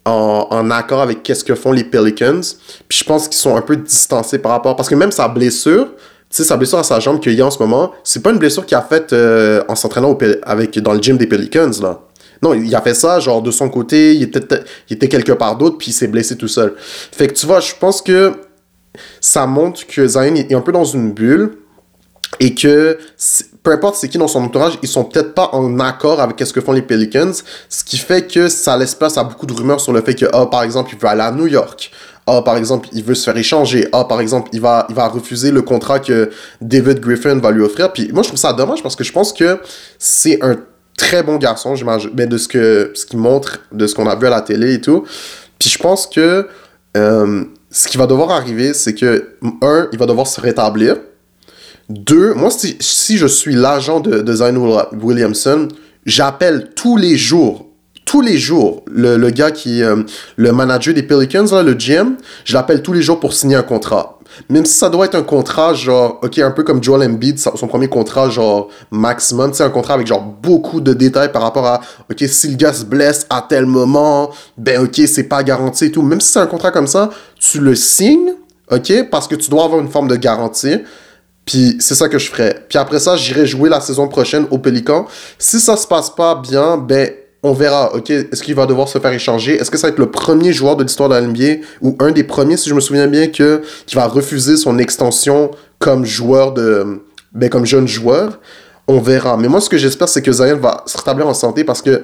A: en, accord avec qu'est-ce que font les Pelicans. Puis je pense qu'ils sont un peu distancés par rapport, parce que même sa blessure, tu sais, sa blessure à sa jambe qu'il y a en ce moment, c'est pas une blessure qu'il a faite euh, en s'entraînant dans le gym des Pelicans, là. Non, il a fait ça, genre, de son côté, il était, il était quelque part d'autre, puis il s'est blessé tout seul. Fait que tu vois, je pense que ça montre que Zion est un peu dans une bulle et que peu importe c'est qui dans son entourage, ils sont peut-être pas en accord avec ce que font les Pelicans, ce qui fait que ça laisse place à beaucoup de rumeurs sur le fait que, ah, par exemple, il veut aller à New York. Ah, par exemple, il veut se faire échanger. Ah, par exemple, il va, il va refuser le contrat que David Griffin va lui offrir. Puis moi, je trouve ça dommage parce que je pense que c'est un très bon garçon, j'imagine, mais de ce que ce qu'il montre, de ce qu'on a vu à la télé et tout. Puis je pense que euh, ce qui va devoir arriver, c'est que, un, il va devoir se rétablir. Deux, moi, si, je suis l'agent de, Zion Williamson, j'appelle tous les jours, tous les jours, le, gars qui est euh, le manager des Pelicans, le GM, je l'appelle tous les jours pour signer un contrat. Même si ça doit être un contrat, genre, ok, un peu comme Joel Embiid, son premier contrat, genre, maximum, c'est un contrat avec, genre, beaucoup de détails par rapport à, ok, si le gars se blesse à tel moment, ben, ok, c'est pas garanti et tout. Même si c'est un contrat comme ça, tu le signes, ok, parce que tu dois avoir une forme de garantie. Puis c'est ça que je ferais. Puis après ça, j'irai jouer la saison prochaine au Pélican. Si ça se passe pas bien, ben on verra, ok, est-ce qu'il va devoir se faire échanger? Est-ce que ça va être le premier joueur de l'histoire de la ou un des premiers, si je me souviens bien, qui va refuser son extension comme joueur de, ben, comme jeune joueur? On verra. Mais moi, ce que j'espère, c'est que Zion va se rétablir en santé parce que, tu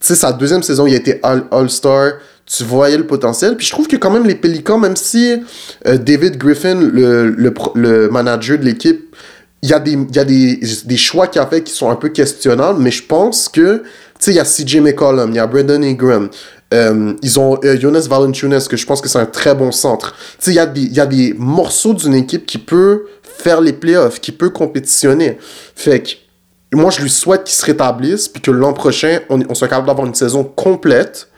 A: sais, sa deuxième saison, il a été All-Star. tu voyais le potentiel. Puis je trouve que quand même les Pélicans, même si euh, David Griffin, le, manager de l'équipe, il y a, des, y a des, des choix qu'il a fait qui sont un peu questionnables, mais je pense que sais, il y a CJ McCollum, il y a Brandon Ingram. Euh, ils ont euh, Jonas Valanciunas, que je pense que c'est un très bon centre. Tu il y, a des, morceaux d'une équipe qui peut faire les playoffs, qui peut compétitionner. Fait que moi, je lui souhaite qu'il se rétablisse, puis que l'an prochain, on, on soit capable d'avoir une saison complète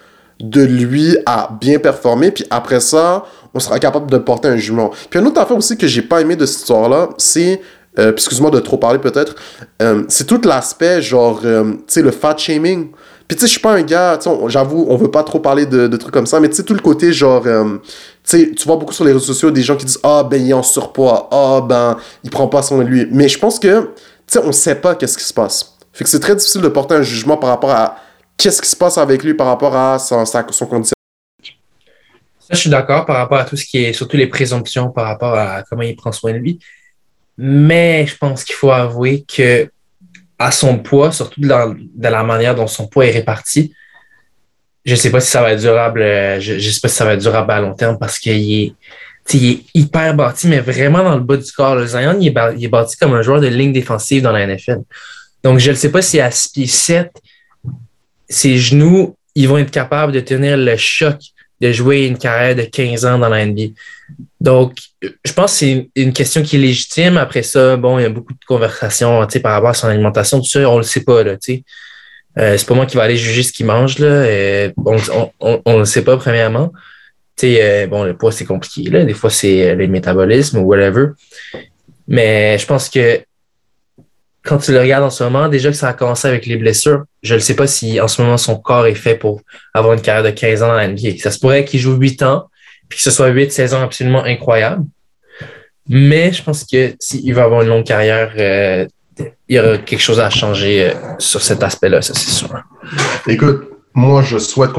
A: de lui à bien performer, puis après ça, on sera capable de porter un jugement. Puis une autre affaire aussi que j'ai pas aimé de cette histoire-là, c'est euh, excuse-moi de trop parler peut-être, euh, c'est tout l'aspect, genre, euh, tu sais, le fat shaming. Puis tu sais, je suis pas un gars, j'avoue, on veut pas trop parler de, trucs comme ça, mais tu sais, tout le côté, genre, tu sais, tu vois beaucoup sur les réseaux sociaux des gens qui disent, ah, ben, il est en surpoids, ah, ben, il prend pas soin de lui. Mais je pense que, tu sais, on sait pas qu'est-ce qui se passe. Fait que c'est très difficile de porter un jugement par rapport à qu'est-ce qui se passe avec lui par rapport à son, son condition.
B: Ça, je suis d'accord par rapport à tout ce qui est, surtout les présomptions par rapport à comment il prend soin de lui. Mais je pense qu'il faut avouer que à son poids, surtout dans, la manière dont son poids est réparti, je ne sais pas si ça va être durable. Euh, je, ne sais pas si ça va être durable à long terme parce qu'il est, il est hyper bâti, mais vraiment dans le bas du corps. Le Zion, il est, bâti comme un joueur de ligne défensive dans la NFL. Donc, je ne sais pas si à 6 pieds 7, ses genoux, ils vont être capables de tenir le choc de jouer une carrière de 15 ans dans la NBA. Donc, je pense que c'est une question qui est légitime. Après ça, bon, il y a beaucoup de conversations par rapport à son alimentation, tout ça, on le sait pas. Là, euh, c'est pas moi qui va aller juger ce qu'il mange. Là, euh, on ne le sait pas, premièrement. Euh, bon, le poids, c'est compliqué. Là. Des fois, c'est les métabolismes ou whatever. Mais je pense que quand tu le regardes en ce moment, déjà que ça a commencé avec les blessures, je ne sais pas si en ce moment son corps est fait pour avoir une carrière de 15 ans dans la NBA. Ça se pourrait qu'il joue 8 ans, puis que ce soit 8 saisons absolument incroyables. Mais je pense que s'il va avoir une longue carrière, euh, il y aura quelque chose à changer euh, sur cet aspect-là, ça c'est sûr.
A: Écoute, moi je souhaite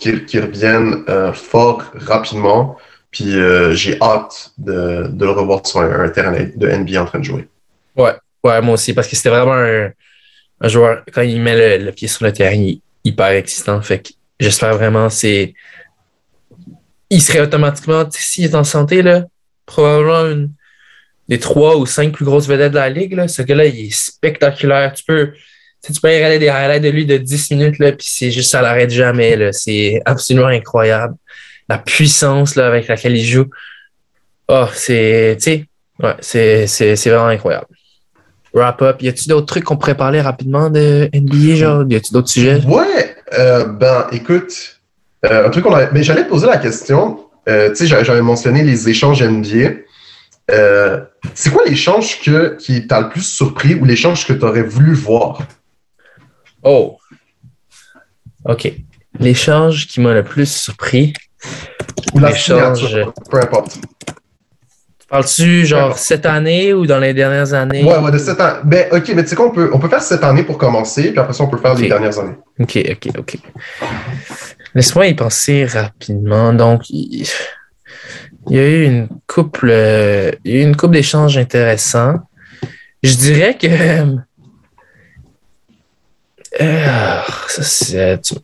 A: qu'il revienne euh, fort rapidement, puis j'ai hâte de, de, le revoir sur un, un terrain de NBA en train de jouer.
B: Ouais, Ouais, moi aussi, parce que c'était vraiment un, joueur, quand il met le, pied sur le terrain, il est hyper existant. Fait que j'espère vraiment c'est. Il serait automatiquement, s'il est en santé, là, probablement une des trois ou cinq plus grosses vedettes de la ligue. Là. Ce gars-là, il est spectaculaire. Tu peux, tu peux regarder des highlights de lui de 10 minutes, là, puis c'est juste, ça l'arrête jamais. C'est absolument incroyable. La puissance là, avec laquelle il joue. Oh, c'est, tu sais, ouais, c'est vraiment incroyable wrap-up. Y a-t-il d'autres trucs qu'on pourrait parler rapidement de NBA, genre? Y a-t-il d'autres sujets?
A: Ouais, euh, ben, écoute, euh, un truc qu'on a. Mais j'allais te poser la question. Euh, tu sais, j'avais mentionné les échanges NBA. c'est quoi l'échange que, qui t'a le plus surpris ou l'échange que tu aurais voulu voir?
B: Oh. OK. L'échange qui m'a le plus surpris.
A: Ou l'échange. Peu importe.
B: Parles-tu genre cette année ou dans les dernières années?
A: Ouais, ouais, de cette année. Ben, ok, mais tu sais quoi, on peut, on peut faire cette année pour commencer, puis après ça, on peut faire les dernières années.
B: Ok, ok, ok. Laisse-moi y penser rapidement. Donc, il, y a eu une couple, il y a eu une couple d'échanges intéressants. Je dirais que. Euh, ça, tu,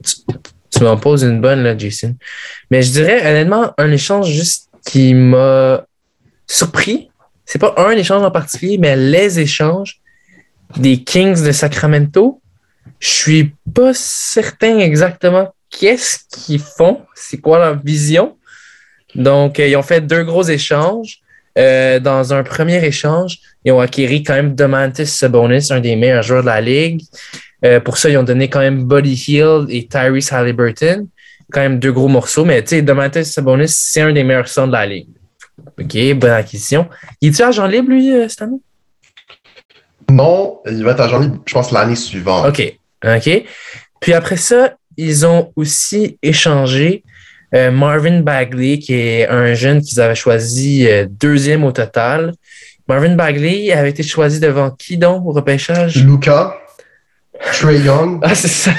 B: tu m'en poses une bonne, là, Jason. Mais je dirais, honnêtement, un échange juste qui m'a surpris. C'est pas un échange en particulier, mais les échanges des Kings de Sacramento. Je suis pas certain exactement qu'est-ce qu'ils font, c'est quoi leur vision. Donc, ils ont fait deux gros échanges. dans un premier échange, ils ont acquis quand même Domantis Sabonis, un des meilleurs joueurs de la ligue. pour ça, ils ont donné quand même Buddy Hill et Tyrese Halliburton. Quand même deux gros morceaux, mais tu sais, Domantis Sabonis, c'est un des meilleurs sons de la ligue. OK, bonne acquisition. Il est-tu agent libre, lui, cette année?
A: Non, il va être agent libre, je pense, l'année suivante.
B: OK. OK. Puis après ça, ils ont aussi échangé euh, Marvin Bagley, qui est un jeune qu'ils avaient choisi euh, deuxième au total. Marvin Bagley avait été choisi devant qui donc au repêchage?
A: Luca. Trey Young.
B: Ah, c'est ça.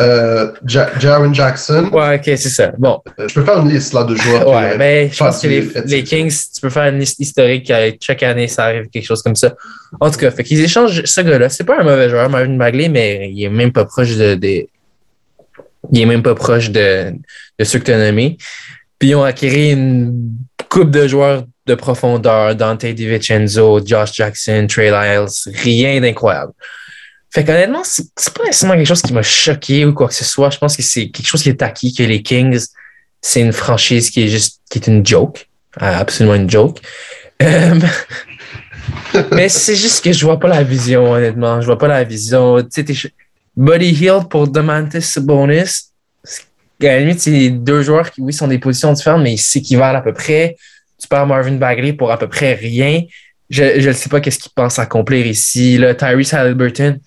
A: Euh, Jaron Jackson.
B: Ouais, ok, c'est ça. Bon.
A: Euh, je peux faire une liste là, de joueurs.
B: Ouais, mais je pense que les, Kings, tu peux faire une liste historique. Chaque année, ça arrive quelque chose comme ça. En tout cas, fait qu'ils échangent ce gars-là. C'est pas un mauvais joueur, Marvin Bagley, mais il est même pas proche de. il est même pas proche de, de ceux que tu as nommés. Puis ils ont acquis une coupe de joueurs de profondeur, Dante DiVincenzo, Josh Jackson, Trey Lyles, rien d'incroyable. Fait qu'honnêtement, c'est pas nécessairement quelque chose qui m'a choqué ou quoi que ce soit. Je pense que c'est quelque chose qui est acquis, que les Kings, c'est une franchise qui est juste, qui est une joke. Euh, absolument une joke. Euh, mais c'est juste que je vois pas la vision, honnêtement. Je vois pas la vision. Tu sais, Buddy Hill pour Demantis Bonus. À la limite, c'est deux joueurs qui, oui, sont des positions différentes, mais ils s'équivalent à peu près. Tu perds Marvin Bagley pour à peu près rien. Je ne sais pas qu'est-ce qu'ils pensent accomplir ici. Là, Tyrese Halliburton,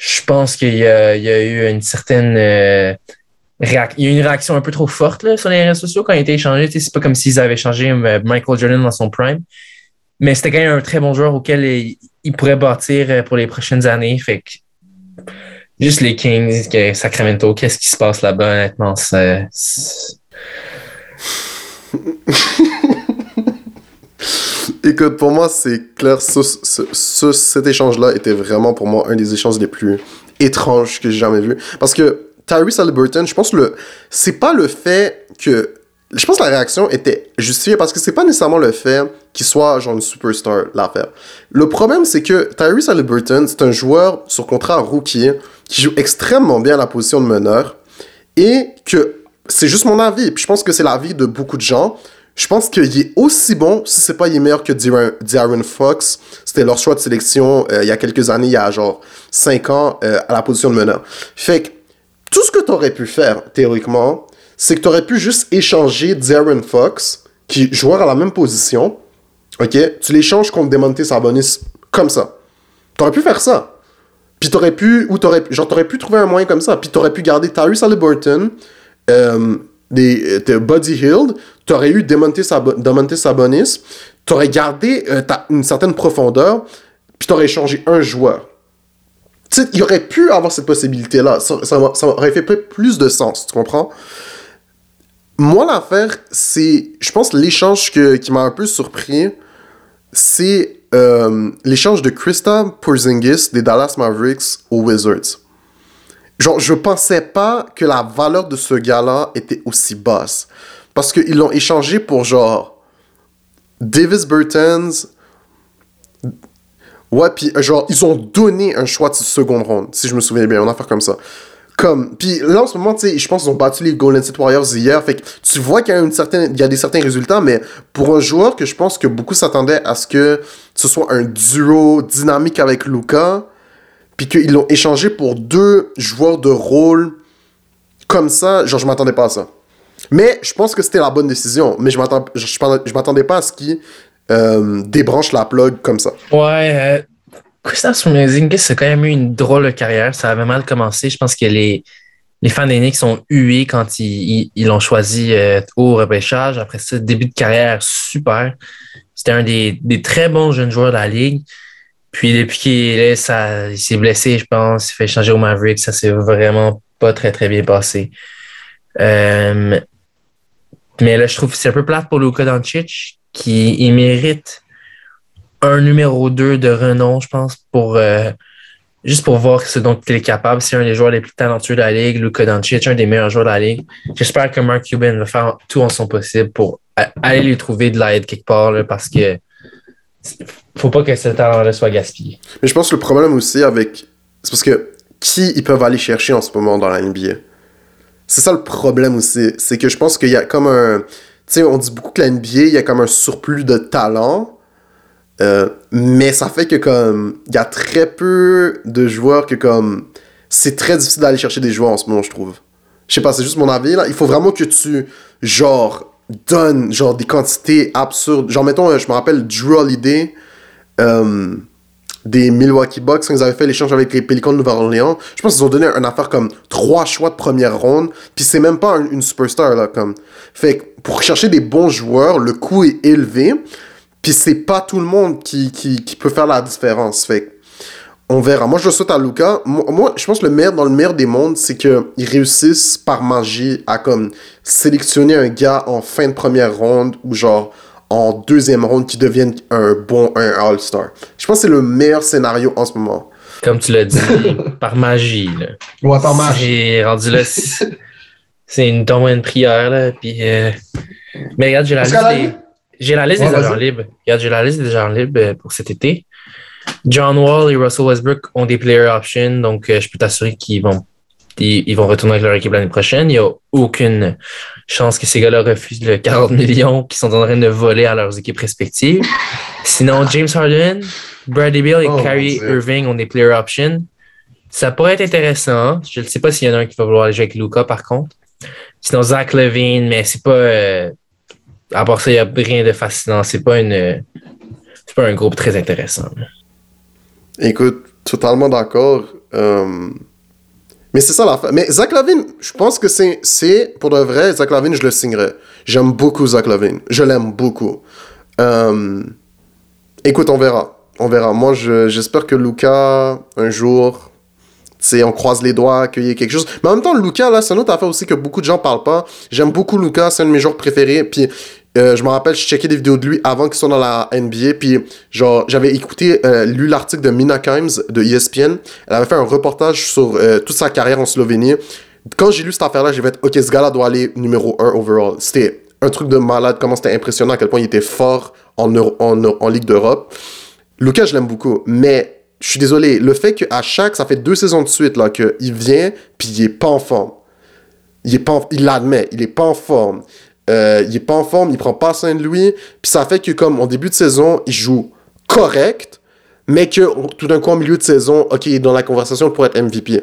B: je pense qu'il y, a eu une certaine euh. Il y a une réaction un peu trop forte sur les réseaux sociaux quand il a été échangé. C'est pas comme s'ils avaient changé euh, Michael Jordan dans son prime. Mais c'était quand même un très bon joueur auquel il, pourrait bâtir euh, pour les prochaines années. Fait que juste les Kings, Sacramento, qu'est-ce qui se passe là-bas, honnêtement? C'est.
A: Écoute, pour moi, c'est clair, ce, cet échange-là était vraiment pour moi un des échanges les plus étranges que j'ai jamais vu. Parce que Tyrese Halliburton, je pense le c'est pas le fait que je pense que la réaction était justifiée parce que c'est pas nécessairement le fait qu'il soit genre une superstar l'affaire. Le problème c'est que Tyrese Halliburton, c'est un joueur sur contrat rookie qui joue extrêmement bien la position de meneur et que c'est juste mon avis, puis je pense que c'est l'avis de beaucoup de gens je pense qu'il est aussi bon, si c'est pas il est meilleur que Darren Fox. C'était leur choix de sélection euh, il y a quelques années, il y a genre 5 ans, euh, à la position de meneur. Fait que tout ce que tu aurais pu faire, théoriquement, c'est que tu aurais pu juste échanger Darren Fox, qui joueur à la même position. Ok? Tu l'échanges contre Demonte Sabonis comme ça. Tu aurais pu faire ça. Puis t'aurais pu, ou t'aurais, genre t'aurais pu trouver un moyen comme ça. Puis t'aurais pu garder Tyrese Halliburton, euh, des, de Buddy Hill, tu aurais eu Demonte, Sabonis, tu aurais gardé euh, une certaine profondeur, puis tu aurais changé un joueur. Il aurait pu avoir cette possibilité-là. Ça, ça, aurait fait plus de sens, tu comprends? Moi, l'affaire, c'est. Je pense l'échange qui m'a un peu surpris, c'est euh, l'échange de Krista Porzingis des Dallas Mavericks aux Wizards. Genre, je pensais pas que la valeur de ce gars-là était aussi basse. Parce qu'ils l'ont échangé pour genre. Davis Burtons. Ouais, puis genre, ils ont donné un choix de seconde ronde, si je me souviens bien, on a fait comme ça. Comme, puis là en ce moment, tu sais, je pense qu'ils ont battu les Golden State Warriors hier, fait que tu vois qu'il y a, une certaine, il y a des certains résultats, mais pour un joueur que je pense que beaucoup s'attendaient à ce que ce soit un duo dynamique avec Luca, puis qu'ils l'ont échangé pour deux joueurs de rôle comme ça, genre, je m'attendais pas à ça. Mais je pense que c'était la bonne décision, mais je m'attendais pas à ce qu'ils euh, débranchent la plug comme ça.
B: Ouais, euh, Kristaps c'est quand même eu une drôle de carrière. Ça avait mal commencé. Je pense que les, les fans des Knicks sont hués quand ils, l'ont choisi euh, au repêchage. Après ça, début de carrière super. C'était un des, des, très bons jeunes joueurs de la ligue. Puis depuis qu'il ça, il s'est blessé, je pense, il fait changer au Maverick, ça s'est vraiment pas très très bien passé. Euh, mais là, je trouve que c'est un peu plate pour Luka Doncic, qui il mérite un numéro 2 de renom, je pense, pour euh, juste pour voir ce dont il est capable. C'est un des joueurs les plus talentueux de la ligue, Luka Doncic, un des meilleurs joueurs de la ligue. J'espère que Mark Cuban va faire tout en son possible pour aller lui trouver de l'aide quelque part, parce que faut pas que ce talent-là soit gaspillé.
A: Mais je pense que le problème aussi avec. C'est parce que qui ils peuvent aller chercher en ce moment dans la NBA c'est ça le problème aussi. C'est que je pense qu'il y a comme un. Tu sais, on dit beaucoup que la NBA, il y a comme un surplus de talent. Euh, mais ça fait que comme. Il y a très peu de joueurs que comme. C'est très difficile d'aller chercher des joueurs en ce moment, je trouve. Je sais pas, c'est juste mon avis là. Il faut vraiment que tu. Genre. Donnes genre des quantités absurdes. Genre, mettons, je me rappelle Drew Holiday. Euh, des Milwaukee Bucks quand ils avaient fait l'échange avec les Pelicans de Nouvelle-Orléans. Je pense qu'ils ont donné une affaire comme trois choix de première ronde, puis c'est même pas une superstar là comme. Fait que pour chercher des bons joueurs, le coût est élevé, puis c'est pas tout le monde qui, qui, qui, peut faire la différence. Fait que on verra. Moi, je le souhaite à Luca. Moi, je pense que le meilleur dans le meilleur des mondes, c'est qu'ils réussissent par magie à comme sélectionner un gars en fin de première ronde ou genre en deuxième ronde qui devienne un bon un All-Star. Je pense que c'est le meilleur scénario en ce moment.
B: Comme tu l'as dit, par magie. Là.
C: Ouais, par magie.
B: rendu là, c'est une tombe une prière. Là, puis, euh, Mais regarde, j'ai la liste des, j'ai la liste des agents libres. Regarde, j'ai la liste des agents libres euh, pour cet été. John Wall et Russell Westbrook ont des player options, donc euh, je peux t'assurer qu'ils vont ils, vont retourner avec leur équipe l'année prochaine. Il n'y a aucune chance que ces gars-là refusent le 40 millions qu'ils sont en train de voler à leurs équipes respectives. Sinon, James Harden, Bradley Beal et oh, Kyrie Irving ont des player options. Ça pourrait être intéressant. Je ne sais pas s'il y en a un qui va vouloir aller jouer avec Luca, par contre. Sinon, Zach Levine, mais c'est pas. Euh, à part ça, il n'y a rien de fascinant. C'est pas une. C'est pas un groupe très intéressant.
A: Écoute, totalement d'accord. Euh, mais c'est ça la Mais Zach Lavine, je pense que c'est, c'est pour de vrai, Zach Lavine, je le signerais. J'aime beaucoup Zach Lavine. Je l'aime beaucoup. Euh, écoute, on verra. On verra. Moi, j'espère que Luca, un jour, sais, on croise les doigts, qu'il y ait quelque chose. Mais en même temps, Luca, là, c'est une autre affaire aussi que beaucoup de gens parlent pas. J'aime beaucoup Luca, c'est un de mes joueurs préférés. Puis euh, je me rappelle, je checkais des vidéos de lui avant qu'il soit dans la NBA. Puis, genre, j'avais écouté, euh, lu l'article de Mina Kimes de ESPN. Elle avait fait un reportage sur euh, toute sa carrière en Slovénie. Quand j'ai lu cette affaire-là, j'ai fait, OK, ce gars-là doit aller numéro 1 overall. C'était un truc de malade, comment c'était impressionnant, à quel point il était fort en, en, Ligue d'Europe. Lucas, je l'aime beaucoup. Mais, je suis désolé, le fait qu'à chaque, ça fait deux saisons de suite, là, qu'il vient, puis il est pas en forme. Il il l'admet, il est pas en forme. Euh, il est pas en forme, il prend pas Saint-Louis. Puis ça fait que, comme en début de saison, il joue correct, mais que tout d'un coup, en milieu de saison, OK, il est dans la conversation pour être MVP. Tu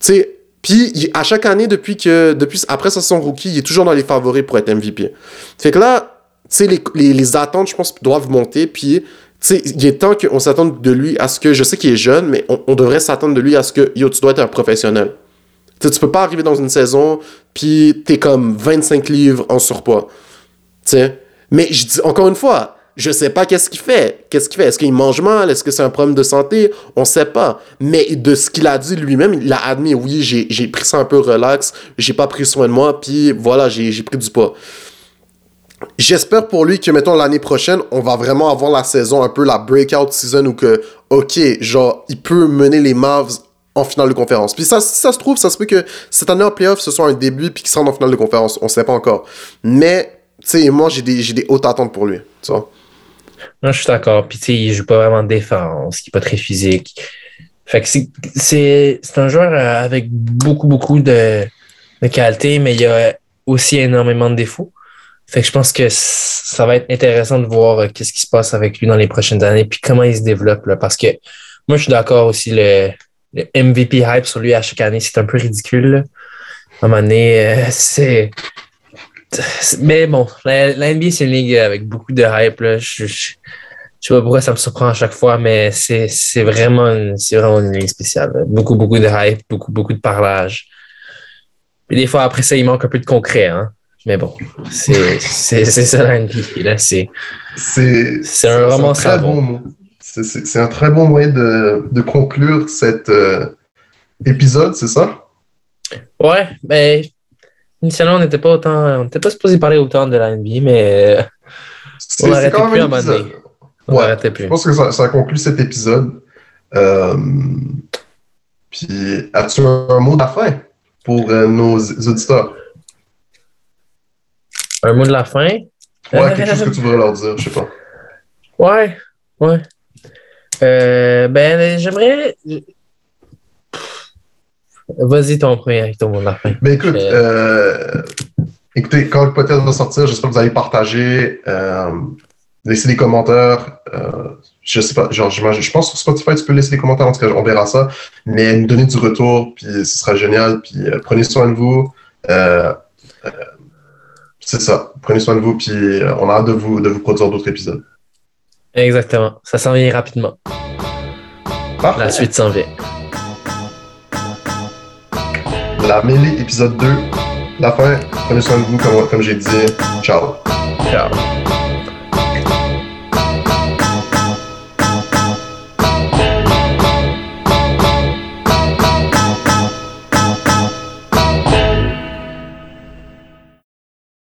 A: sais, puis à chaque année, depuis que, depuis, après sa saison rookie, il est toujours dans les favoris pour être MVP. Fait que là, tu les, attentes, je pense, doivent monter. Puis, il est temps qu'on s'attende de lui à ce que, je sais qu'il est jeune, mais on, on devrait s'attendre de lui à ce que, yo, tu dois être un professionnel. Tu tu peux pas arriver dans une saison, puis t'es comme 25 livres en surpoids. Mais je dis, encore une fois, je sais pas qu'est-ce qu'il fait. Qu'est-ce qu'il fait? Est-ce qu'il mange mal? Est-ce que c'est un problème de santé? On sait pas. Mais de ce qu'il a dit lui-même, il a admis, oui, j'ai pris ça un peu relax, j'ai pas pris soin de moi, puis voilà, j'ai pris du poids. J'espère pour lui que, mettons, l'année prochaine, on va vraiment avoir la saison, un peu la breakout season où que, ok, genre, il peut mener les Mavs en finale de conférence. Puis ça, ça se trouve, ça se peut que cette année en playoff, ce soit un début puis qu'il se en finale de conférence. On sait pas encore. Mais, tu sais, moi, j'ai des, des hautes attentes pour lui. Tu vois?
B: Je suis d'accord. Puis, tu sais, il joue pas vraiment de défense, il est pas très physique. Fait que c'est, un joueur euh, avec beaucoup, beaucoup de, de qualité, mais il y a aussi énormément de défauts. Fait que je pense que ça va être intéressant de voir euh, qu'est-ce qui se passe avec lui dans les prochaines années, puis comment il se développe. Parce que moi, je suis d'accord aussi, le, le MVP hype sur lui à chaque année, c'est un peu ridicule. À un moment donné, euh, c'est. Mais bon, la, NBA, c'est une ligue avec beaucoup de hype. Là. Je, je, sais pas pourquoi ça me surprend à chaque fois, mais c'est vraiment, une, vraiment une ligue spéciale. Beaucoup, beaucoup de hype, beaucoup, beaucoup de parlage. Et des fois, après ça, il manque un peu de concret. Hein? Mais bon, c'est ça la NBA. C'est un roman savon.
C: C'est un très bon moyen de, de conclure cet euh, épisode, c'est ça?
B: Ouais, mais ben, initialement, on n'était pas autant. On n'était pas supposé parler autant de la NBA, mais euh, on n'arrêtait plus à un moment
C: On ouais, plus. Je pense que ça, ça conclut cet épisode. Euh, puis, as-tu un mot de la fin pour nos auditeurs?
B: Un mot de la fin?
C: Ouais, quelque chose que tu voudrais leur dire, je sais pas.
B: Ouais, ouais. Euh, ben, j'aimerais. Vas-y ton premier avec ton mot de la fin.
A: Mais écoute,
B: Euh.
A: euh, écoutez, quand le podcast va sortir, j'espère que vous allez partager, euh, laisser des commentaires. Je sais pas, genre, je pense que sur Spotify, tu peux laisser des commentaires, en tout cas, on verra ça. Mais nous donner du retour, puis ce sera génial. Puis prenez soin de vous. C'est ça. Prenez soin de vous, puis on a hâte de vous, de vous produire d'autres épisodes.
B: Exactement. Ça s'en vient rapidement.
A: Parfait.
B: La suite s'en vient.
A: La mêlée, épisode 2. La fin. Prenez soin de vous, comme, comme j'ai dit. Ciao.
B: Ciao.